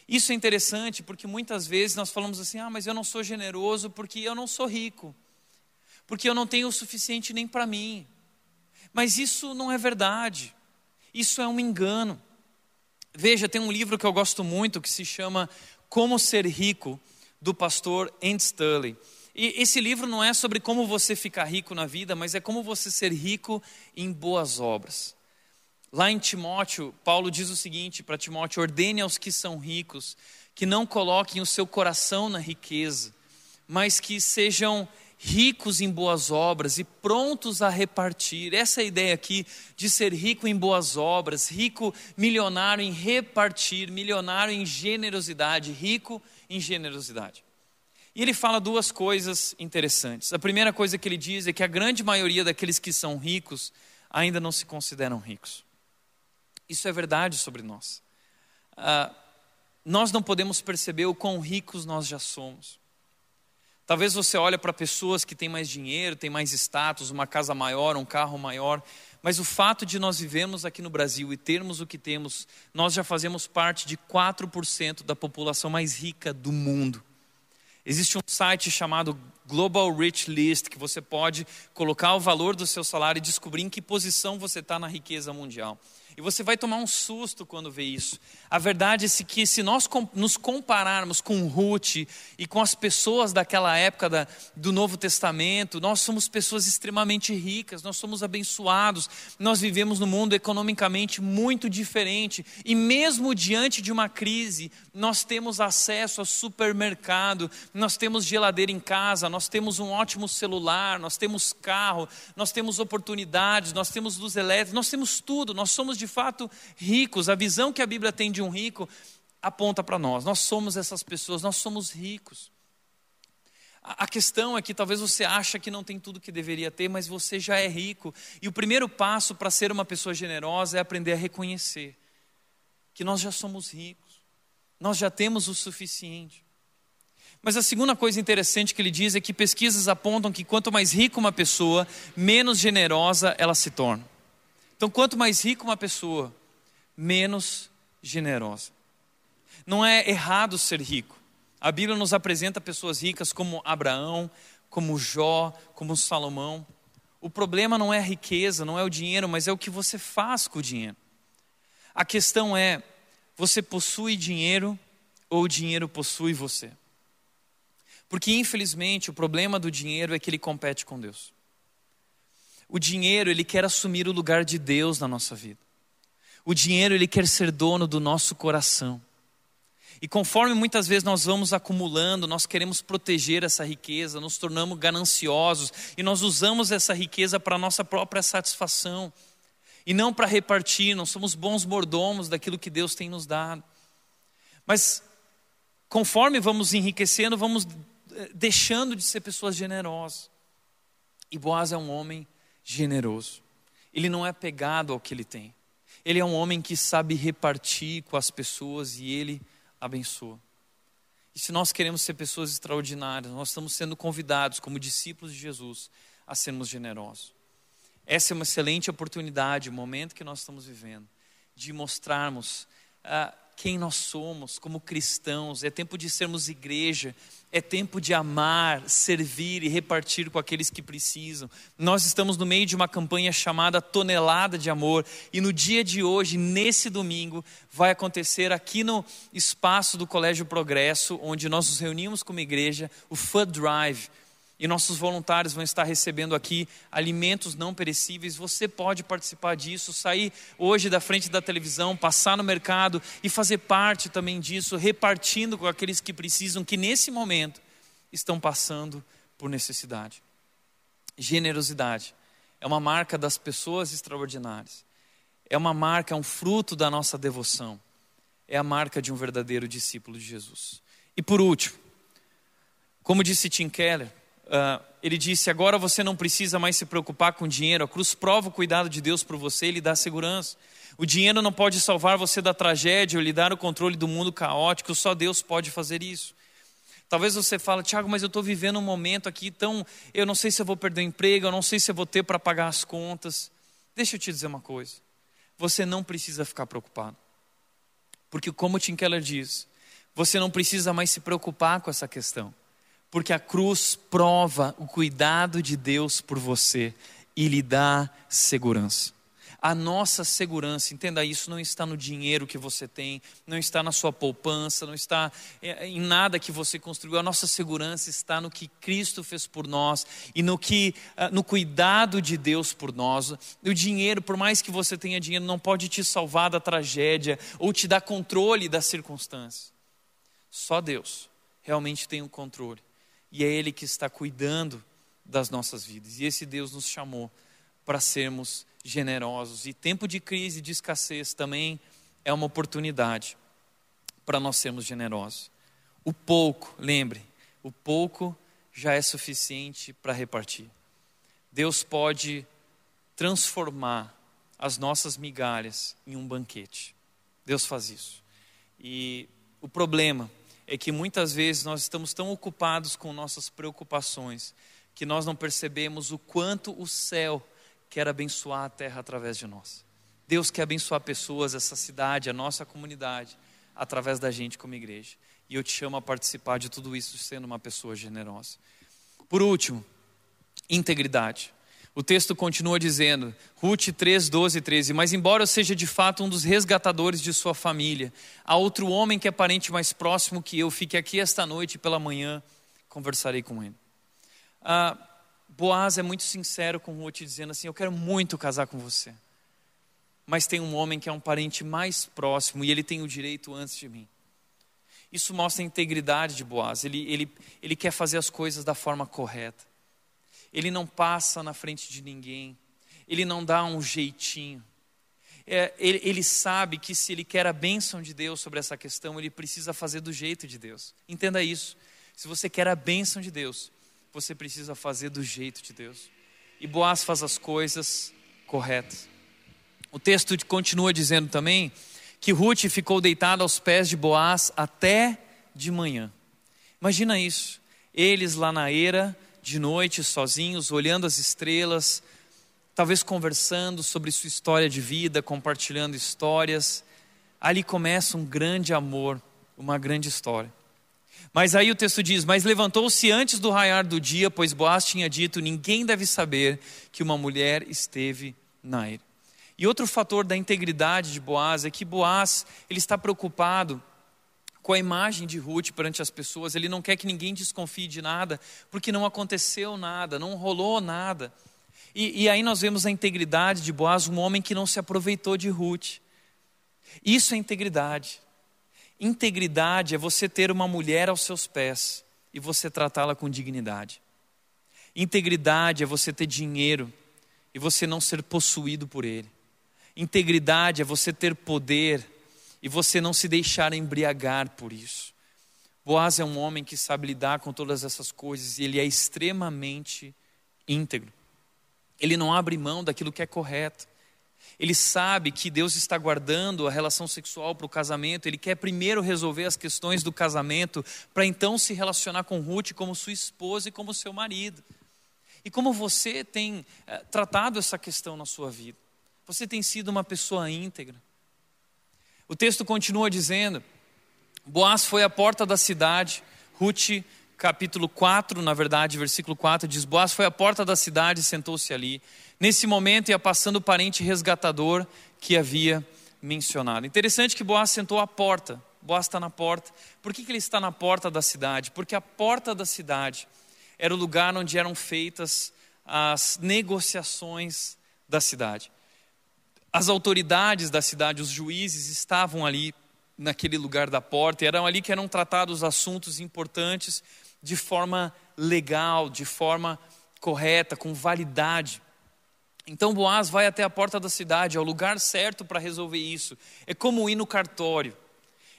Isso é interessante porque muitas vezes nós falamos assim: ah, mas eu não sou generoso porque eu não sou rico, porque eu não tenho o suficiente nem para mim. Mas isso não é verdade, isso é um engano. Veja, tem um livro que eu gosto muito que se chama Como Ser Rico, do pastor Andy Stanley. E esse livro não é sobre como você ficar rico na vida, mas é como você ser rico em boas obras. Lá em Timóteo, Paulo diz o seguinte para Timóteo: ordene aos que são ricos que não coloquem o seu coração na riqueza, mas que sejam ricos em boas obras e prontos a repartir. Essa é a ideia aqui de ser rico em boas obras, rico, milionário em repartir, milionário em generosidade, rico em generosidade. E ele fala duas coisas interessantes. A primeira coisa que ele diz é que a grande maioria daqueles que são ricos ainda não se consideram ricos. Isso é verdade sobre nós. Ah, nós não podemos perceber o quão ricos nós já somos. Talvez você olhe para pessoas que têm mais dinheiro, têm mais status, uma casa maior, um carro maior, mas o fato de nós vivemos aqui no Brasil e termos o que temos, nós já fazemos parte de 4% da população mais rica do mundo. Existe um site chamado Global Rich List que você pode colocar o valor do seu salário e descobrir em que posição você está na riqueza mundial. E você vai tomar um susto quando vê isso. A verdade é que se nós nos compararmos com Ruth e com as pessoas daquela época da, do Novo Testamento, nós somos pessoas extremamente ricas, nós somos abençoados, nós vivemos num mundo economicamente muito diferente. E mesmo diante de uma crise, nós temos acesso a supermercado, nós temos geladeira em casa, nós temos um ótimo celular, nós temos carro, nós temos oportunidades, nós temos luz elétrica, nós temos tudo, nós somos de fato ricos. A visão que a Bíblia tem de um rico aponta para nós. Nós somos essas pessoas, nós somos ricos. A questão é que talvez você acha que não tem tudo que deveria ter, mas você já é rico. E o primeiro passo para ser uma pessoa generosa é aprender a reconhecer que nós já somos ricos. Nós já temos o suficiente. Mas a segunda coisa interessante que ele diz é que pesquisas apontam que quanto mais rica uma pessoa, menos generosa ela se torna. Então, quanto mais rica uma pessoa, menos generosa. Não é errado ser rico. A Bíblia nos apresenta pessoas ricas como Abraão, como Jó, como Salomão. O problema não é a riqueza, não é o dinheiro, mas é o que você faz com o dinheiro. A questão é: você possui dinheiro ou o dinheiro possui você? Porque, infelizmente, o problema do dinheiro é que ele compete com Deus. O dinheiro, ele quer assumir o lugar de Deus na nossa vida. O dinheiro, ele quer ser dono do nosso coração. E conforme muitas vezes nós vamos acumulando, nós queremos proteger essa riqueza, nos tornamos gananciosos e nós usamos essa riqueza para nossa própria satisfação e não para repartir, não somos bons mordomos daquilo que Deus tem nos dado. Mas conforme vamos enriquecendo, vamos eh, deixando de ser pessoas generosas. E Boaz é um homem generoso. Ele não é pegado ao que ele tem. Ele é um homem que sabe repartir com as pessoas e ele abençoa. E se nós queremos ser pessoas extraordinárias, nós estamos sendo convidados, como discípulos de Jesus, a sermos generosos. Essa é uma excelente oportunidade, o momento que nós estamos vivendo, de mostrarmos uh, quem nós somos como cristãos, é tempo de sermos igreja, é tempo de amar, servir e repartir com aqueles que precisam. Nós estamos no meio de uma campanha chamada Tonelada de Amor, e no dia de hoje, nesse domingo, vai acontecer aqui no espaço do Colégio Progresso, onde nós nos reunimos como igreja, o Food Drive e nossos voluntários vão estar recebendo aqui alimentos não perecíveis. Você pode participar disso, sair hoje da frente da televisão, passar no mercado e fazer parte também disso, repartindo com aqueles que precisam, que nesse momento estão passando por necessidade. Generosidade é uma marca das pessoas extraordinárias, é uma marca, é um fruto da nossa devoção, é a marca de um verdadeiro discípulo de Jesus. E por último, como disse Tim Keller, Uh, ele disse: Agora você não precisa mais se preocupar com dinheiro. A cruz prova o cuidado de Deus por você e lhe dá segurança. O dinheiro não pode salvar você da tragédia ou lhe dar o controle do mundo caótico, só Deus pode fazer isso. Talvez você fale, Tiago, mas eu estou vivendo um momento aqui tão. Eu não sei se eu vou perder o emprego, eu não sei se eu vou ter para pagar as contas. Deixa eu te dizer uma coisa. Você não precisa ficar preocupado. Porque, como Tim Keller diz, você não precisa mais se preocupar com essa questão porque a cruz prova o cuidado de Deus por você e lhe dá segurança. A nossa segurança, entenda isso, não está no dinheiro que você tem, não está na sua poupança, não está é, em nada que você construiu. A nossa segurança está no que Cristo fez por nós e no que ah, no cuidado de Deus por nós. O dinheiro, por mais que você tenha dinheiro, não pode te salvar da tragédia ou te dar controle das circunstâncias. Só Deus realmente tem o controle e é Ele que está cuidando das nossas vidas. E esse Deus nos chamou para sermos generosos. E tempo de crise, de escassez também é uma oportunidade para nós sermos generosos. O pouco, lembre, o pouco já é suficiente para repartir. Deus pode transformar as nossas migalhas em um banquete. Deus faz isso. E o problema é que muitas vezes nós estamos tão ocupados com nossas preocupações que nós não percebemos o quanto o céu quer abençoar a terra através de nós. Deus quer abençoar pessoas, essa cidade, a nossa comunidade, através da gente como igreja. E eu te chamo a participar de tudo isso sendo uma pessoa generosa. Por último, integridade. O texto continua dizendo, Ruth 3, 12 e 13: Mas embora eu seja de fato um dos resgatadores de sua família, há outro homem que é parente mais próximo que eu, fique aqui esta noite e pela manhã conversarei com ele. Ah, Boaz é muito sincero com Ruth, dizendo assim: Eu quero muito casar com você, mas tem um homem que é um parente mais próximo e ele tem o direito antes de mim. Isso mostra a integridade de Boaz, ele, ele, ele quer fazer as coisas da forma correta ele não passa na frente de ninguém, ele não dá um jeitinho. É, ele, ele, sabe que se ele quer a bênção de Deus sobre essa questão, ele precisa fazer do jeito de Deus. Entenda isso. Se você quer a bênção de Deus, você precisa fazer do jeito de Deus. E Boaz faz as coisas corretas. O texto continua dizendo também que Ruth ficou deitada aos pés de Boaz até de manhã. Imagina isso. Eles lá na eira, de noite sozinhos, olhando as estrelas, talvez conversando sobre sua história de vida, compartilhando histórias. Ali começa um grande amor, uma grande história. Mas aí o texto diz: Mas levantou-se antes do raiar do dia, pois Boaz tinha dito: Ninguém deve saber que uma mulher esteve na era. E outro fator da integridade de Boaz é que Boaz ele está preocupado com a imagem de Ruth perante as pessoas, ele não quer que ninguém desconfie de nada, porque não aconteceu nada, não rolou nada. E, e aí nós vemos a integridade de Boaz, um homem que não se aproveitou de Ruth. Isso é integridade. Integridade é você ter uma mulher aos seus pés e você tratá-la com dignidade. Integridade é você ter dinheiro e você não ser possuído por ele. Integridade é você ter poder e você não se deixar embriagar por isso. Boaz é um homem que sabe lidar com todas essas coisas e ele é extremamente íntegro. Ele não abre mão daquilo que é correto. Ele sabe que Deus está guardando a relação sexual para o casamento. Ele quer primeiro resolver as questões do casamento para então se relacionar com Ruth como sua esposa e como seu marido. E como você tem é, tratado essa questão na sua vida? Você tem sido uma pessoa íntegra? O texto continua dizendo: Boaz foi à porta da cidade, Ruth, capítulo 4, na verdade, versículo 4, diz: Boaz foi à porta da cidade e sentou-se ali. Nesse momento ia passando o parente resgatador que havia mencionado. Interessante que Boaz sentou à porta. Boaz está na porta. Por que, que ele está na porta da cidade? Porque a porta da cidade era o lugar onde eram feitas as negociações da cidade. As autoridades da cidade, os juízes, estavam ali naquele lugar da porta, e eram ali que eram tratados assuntos importantes de forma legal, de forma correta, com validade. Então Boaz vai até a porta da cidade, é o lugar certo para resolver isso. É como ir no cartório.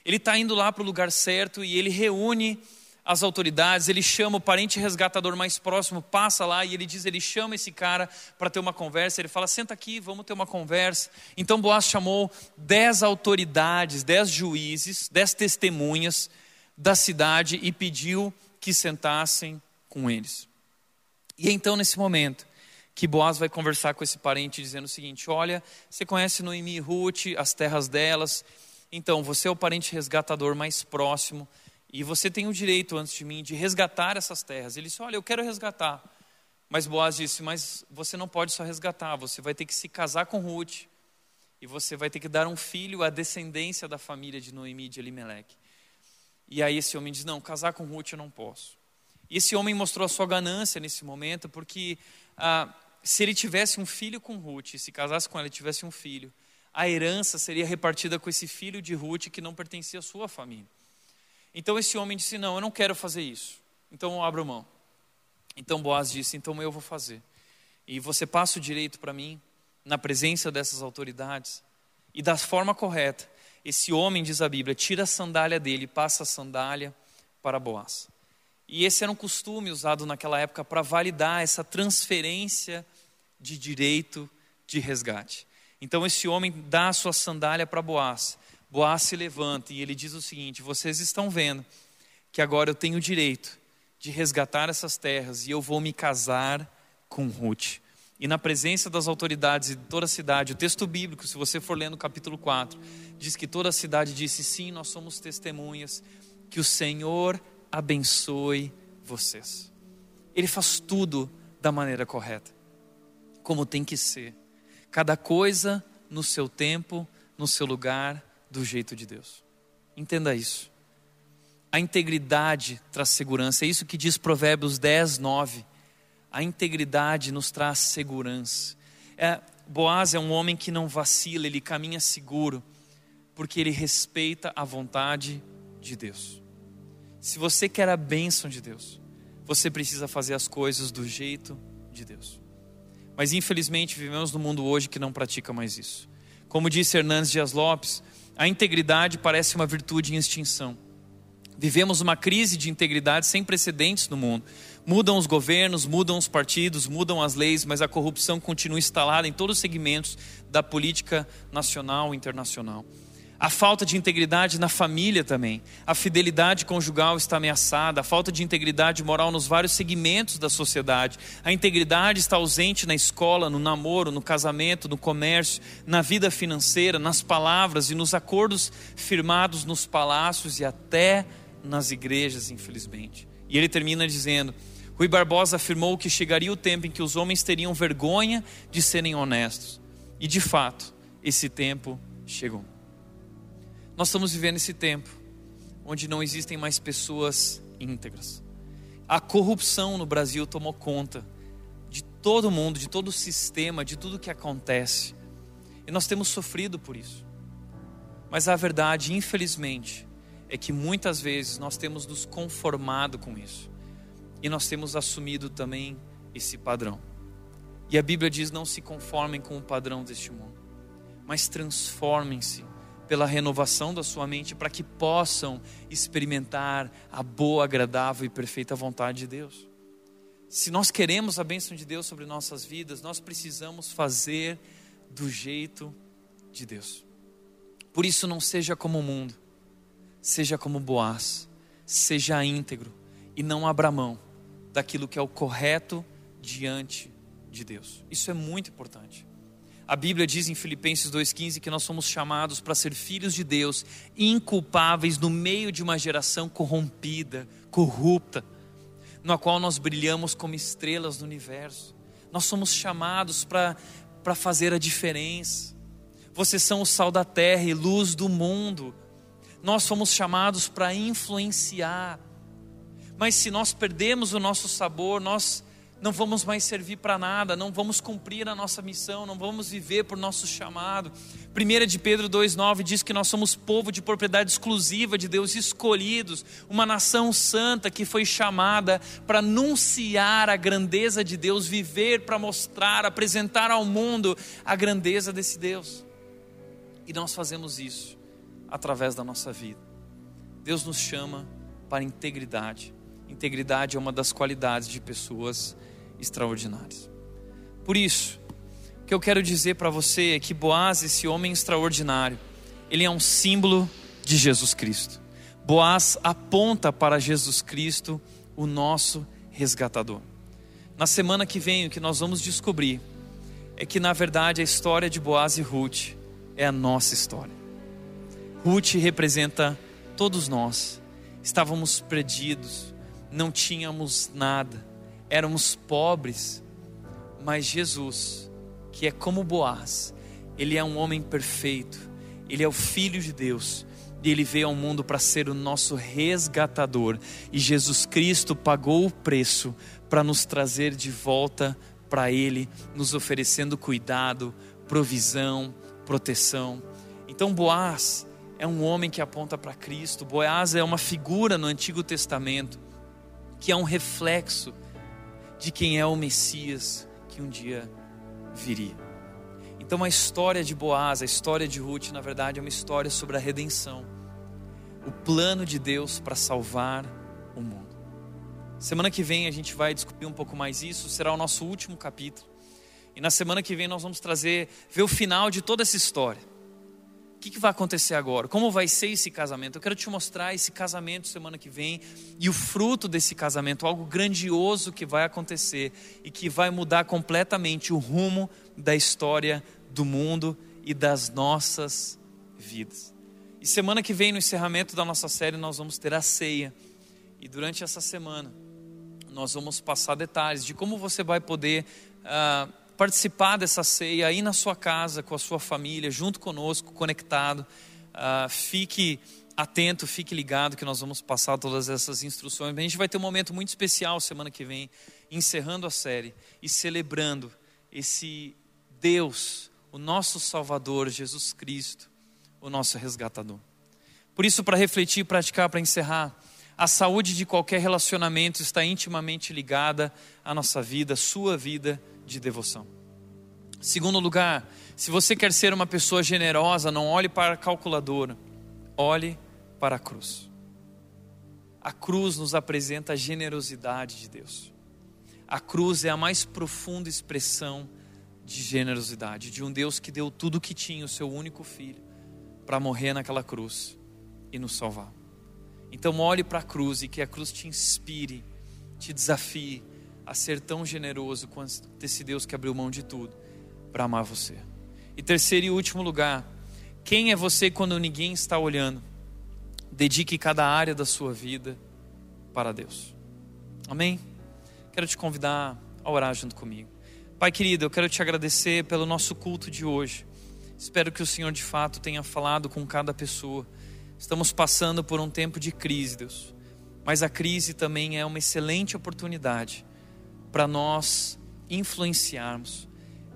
Ele está indo lá para o lugar certo e ele reúne as autoridades, ele chama o parente resgatador mais próximo, passa lá e ele diz, ele chama esse cara para ter uma conversa, ele fala, senta aqui, vamos ter uma conversa. Então Boaz chamou dez autoridades, dez juízes, dez testemunhas da cidade e pediu que sentassem com eles. E então nesse momento, que Boaz vai conversar com esse parente dizendo o seguinte: Olha, você conhece Noemi e Ruth, as terras delas, então você é o parente resgatador mais próximo e você tem o direito, antes de mim, de resgatar essas terras. Ele disse: Olha, eu quero resgatar. Mas Boaz disse: Mas você não pode só resgatar, você vai ter que se casar com Ruth. E você vai ter que dar um filho à descendência da família de Noemi de Elimelech. E aí esse homem diz: Não, casar com Ruth eu não posso. E esse homem mostrou a sua ganância nesse momento, porque ah, se ele tivesse um filho com Ruth, se casasse com ela e tivesse um filho, a herança seria repartida com esse filho de Ruth que não pertencia à sua família. Então esse homem disse: Não, eu não quero fazer isso. Então eu abro mão. Então Boaz disse: Então eu vou fazer. E você passa o direito para mim, na presença dessas autoridades, e da forma correta. Esse homem, diz a Bíblia, tira a sandália dele passa a sandália para Boaz. E esse era um costume usado naquela época para validar essa transferência de direito de resgate. Então esse homem dá a sua sandália para Boaz. Boaz se levanta e ele diz o seguinte: Vocês estão vendo que agora eu tenho o direito de resgatar essas terras e eu vou me casar com Ruth. E na presença das autoridades e de toda a cidade, o texto bíblico, se você for lendo no capítulo 4, diz que toda a cidade disse: Sim, nós somos testemunhas, que o Senhor abençoe vocês. Ele faz tudo da maneira correta, como tem que ser. Cada coisa no seu tempo, no seu lugar, do jeito de Deus. Entenda isso. A integridade traz segurança. É isso que diz Provérbios 10, 9. A integridade nos traz segurança. É, Boaz é um homem que não vacila, ele caminha seguro, porque ele respeita a vontade de Deus. Se você quer a bênção de Deus, você precisa fazer as coisas do jeito de Deus. Mas infelizmente vivemos num mundo hoje que não pratica mais isso. Como disse Hernandes Dias Lopes, a integridade parece uma virtude em extinção. Vivemos uma crise de integridade sem precedentes no mundo. Mudam os governos, mudam os partidos, mudam as leis, mas a corrupção continua instalada em todos os segmentos da política nacional e internacional. A falta de integridade na família também. A fidelidade conjugal está ameaçada. A falta de integridade moral nos vários segmentos da sociedade. A integridade está ausente na escola, no namoro, no casamento, no comércio, na vida financeira, nas palavras e nos acordos firmados nos palácios e até nas igrejas, infelizmente. E ele termina dizendo: Rui Barbosa afirmou que chegaria o tempo em que os homens teriam vergonha de serem honestos. E de fato, esse tempo chegou. Nós estamos vivendo esse tempo onde não existem mais pessoas íntegras. A corrupção no Brasil tomou conta de todo mundo, de todo o sistema, de tudo que acontece. E nós temos sofrido por isso. Mas a verdade, infelizmente, é que muitas vezes nós temos nos conformado com isso. E nós temos assumido também esse padrão. E a Bíblia diz: não se conformem com o padrão deste mundo, mas transformem-se pela renovação da sua mente para que possam experimentar a boa, agradável e perfeita vontade de Deus. Se nós queremos a bênção de Deus sobre nossas vidas, nós precisamos fazer do jeito de Deus. Por isso, não seja como o mundo, seja como Boaz, seja íntegro e não abra mão daquilo que é o correto diante de Deus. Isso é muito importante. A Bíblia diz em Filipenses 2,15 que nós somos chamados para ser filhos de Deus, inculpáveis no meio de uma geração corrompida, corrupta, na qual nós brilhamos como estrelas no universo. Nós somos chamados para fazer a diferença. Vocês são o sal da terra e luz do mundo. Nós fomos chamados para influenciar. Mas se nós perdemos o nosso sabor, nós não vamos mais servir para nada, não vamos cumprir a nossa missão, não vamos viver por nosso chamado. 1 de Pedro 2,9 diz que nós somos povo de propriedade exclusiva de Deus, escolhidos, uma nação santa que foi chamada para anunciar a grandeza de Deus, viver para mostrar, apresentar ao mundo a grandeza desse Deus. E nós fazemos isso através da nossa vida. Deus nos chama para integridade. Integridade é uma das qualidades de pessoas extraordinárias. Por isso, o que eu quero dizer para você é que Boaz, esse homem extraordinário, ele é um símbolo de Jesus Cristo. Boaz aponta para Jesus Cristo, o nosso resgatador. Na semana que vem, o que nós vamos descobrir é que, na verdade, a história de Boaz e Ruth é a nossa história. Ruth representa todos nós. Estávamos perdidos, não tínhamos nada. Éramos pobres, mas Jesus, que é como Boaz, ele é um homem perfeito, ele é o Filho de Deus, e ele veio ao mundo para ser o nosso resgatador, e Jesus Cristo pagou o preço para nos trazer de volta para Ele, nos oferecendo cuidado, provisão, proteção. Então, Boaz é um homem que aponta para Cristo, Boaz é uma figura no Antigo Testamento, que é um reflexo de quem é o Messias que um dia viria. Então a história de Boaz, a história de Ruth, na verdade é uma história sobre a redenção, o plano de Deus para salvar o mundo. Semana que vem a gente vai discutir um pouco mais isso, será o nosso último capítulo. E na semana que vem nós vamos trazer, ver o final de toda essa história que, que vai acontecer agora? Como vai ser esse casamento? Eu quero te mostrar esse casamento semana que vem e o fruto desse casamento, algo grandioso que vai acontecer e que vai mudar completamente o rumo da história do mundo e das nossas vidas. E semana que vem, no encerramento da nossa série, nós vamos ter a ceia. E durante essa semana, nós vamos passar detalhes de como você vai poder. Uh, participar dessa ceia aí na sua casa, com a sua família, junto conosco, conectado. Uh, fique atento, fique ligado que nós vamos passar todas essas instruções. A gente vai ter um momento muito especial semana que vem, encerrando a série e celebrando esse Deus, o nosso Salvador, Jesus Cristo, o nosso resgatador. Por isso, para refletir e praticar, para encerrar, a saúde de qualquer relacionamento está intimamente ligada à nossa vida, sua vida de devoção. Segundo lugar, se você quer ser uma pessoa generosa, não olhe para a calculadora, olhe para a cruz. A cruz nos apresenta a generosidade de Deus. A cruz é a mais profunda expressão de generosidade, de um Deus que deu tudo o que tinha, o seu único filho, para morrer naquela cruz e nos salvar. Então, olhe para a cruz e que a cruz te inspire, te desafie a ser tão generoso quanto esse Deus que abriu mão de tudo para amar você. E terceiro e último lugar, quem é você quando ninguém está olhando? Dedique cada área da sua vida para Deus. Amém? Quero te convidar a orar junto comigo. Pai querido, eu quero te agradecer pelo nosso culto de hoje. Espero que o Senhor de fato tenha falado com cada pessoa. Estamos passando por um tempo de crise, Deus. Mas a crise também é uma excelente oportunidade para nós influenciarmos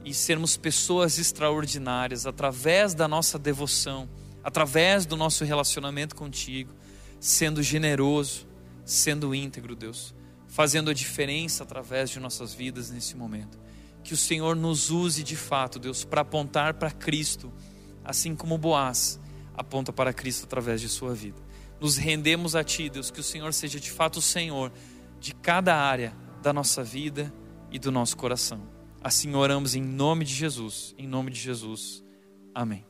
e sermos pessoas extraordinárias através da nossa devoção, através do nosso relacionamento contigo, sendo generoso, sendo íntegro, Deus, fazendo a diferença através de nossas vidas nesse momento. Que o Senhor nos use de fato, Deus, para apontar para Cristo, assim como Boaz aponta para Cristo através de sua vida. Nos rendemos a Ti, Deus, que o Senhor seja de fato o Senhor de cada área da nossa vida e do nosso coração. Assim oramos em nome de Jesus, em nome de Jesus. Amém.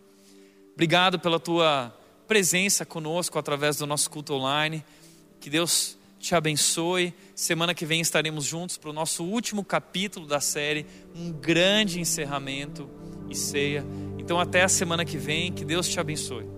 Obrigado pela tua presença conosco através do nosso culto online. Que Deus te abençoe. Semana que vem estaremos juntos para o nosso último capítulo da série, um grande encerramento e ceia. Então, até a semana que vem, que Deus te abençoe.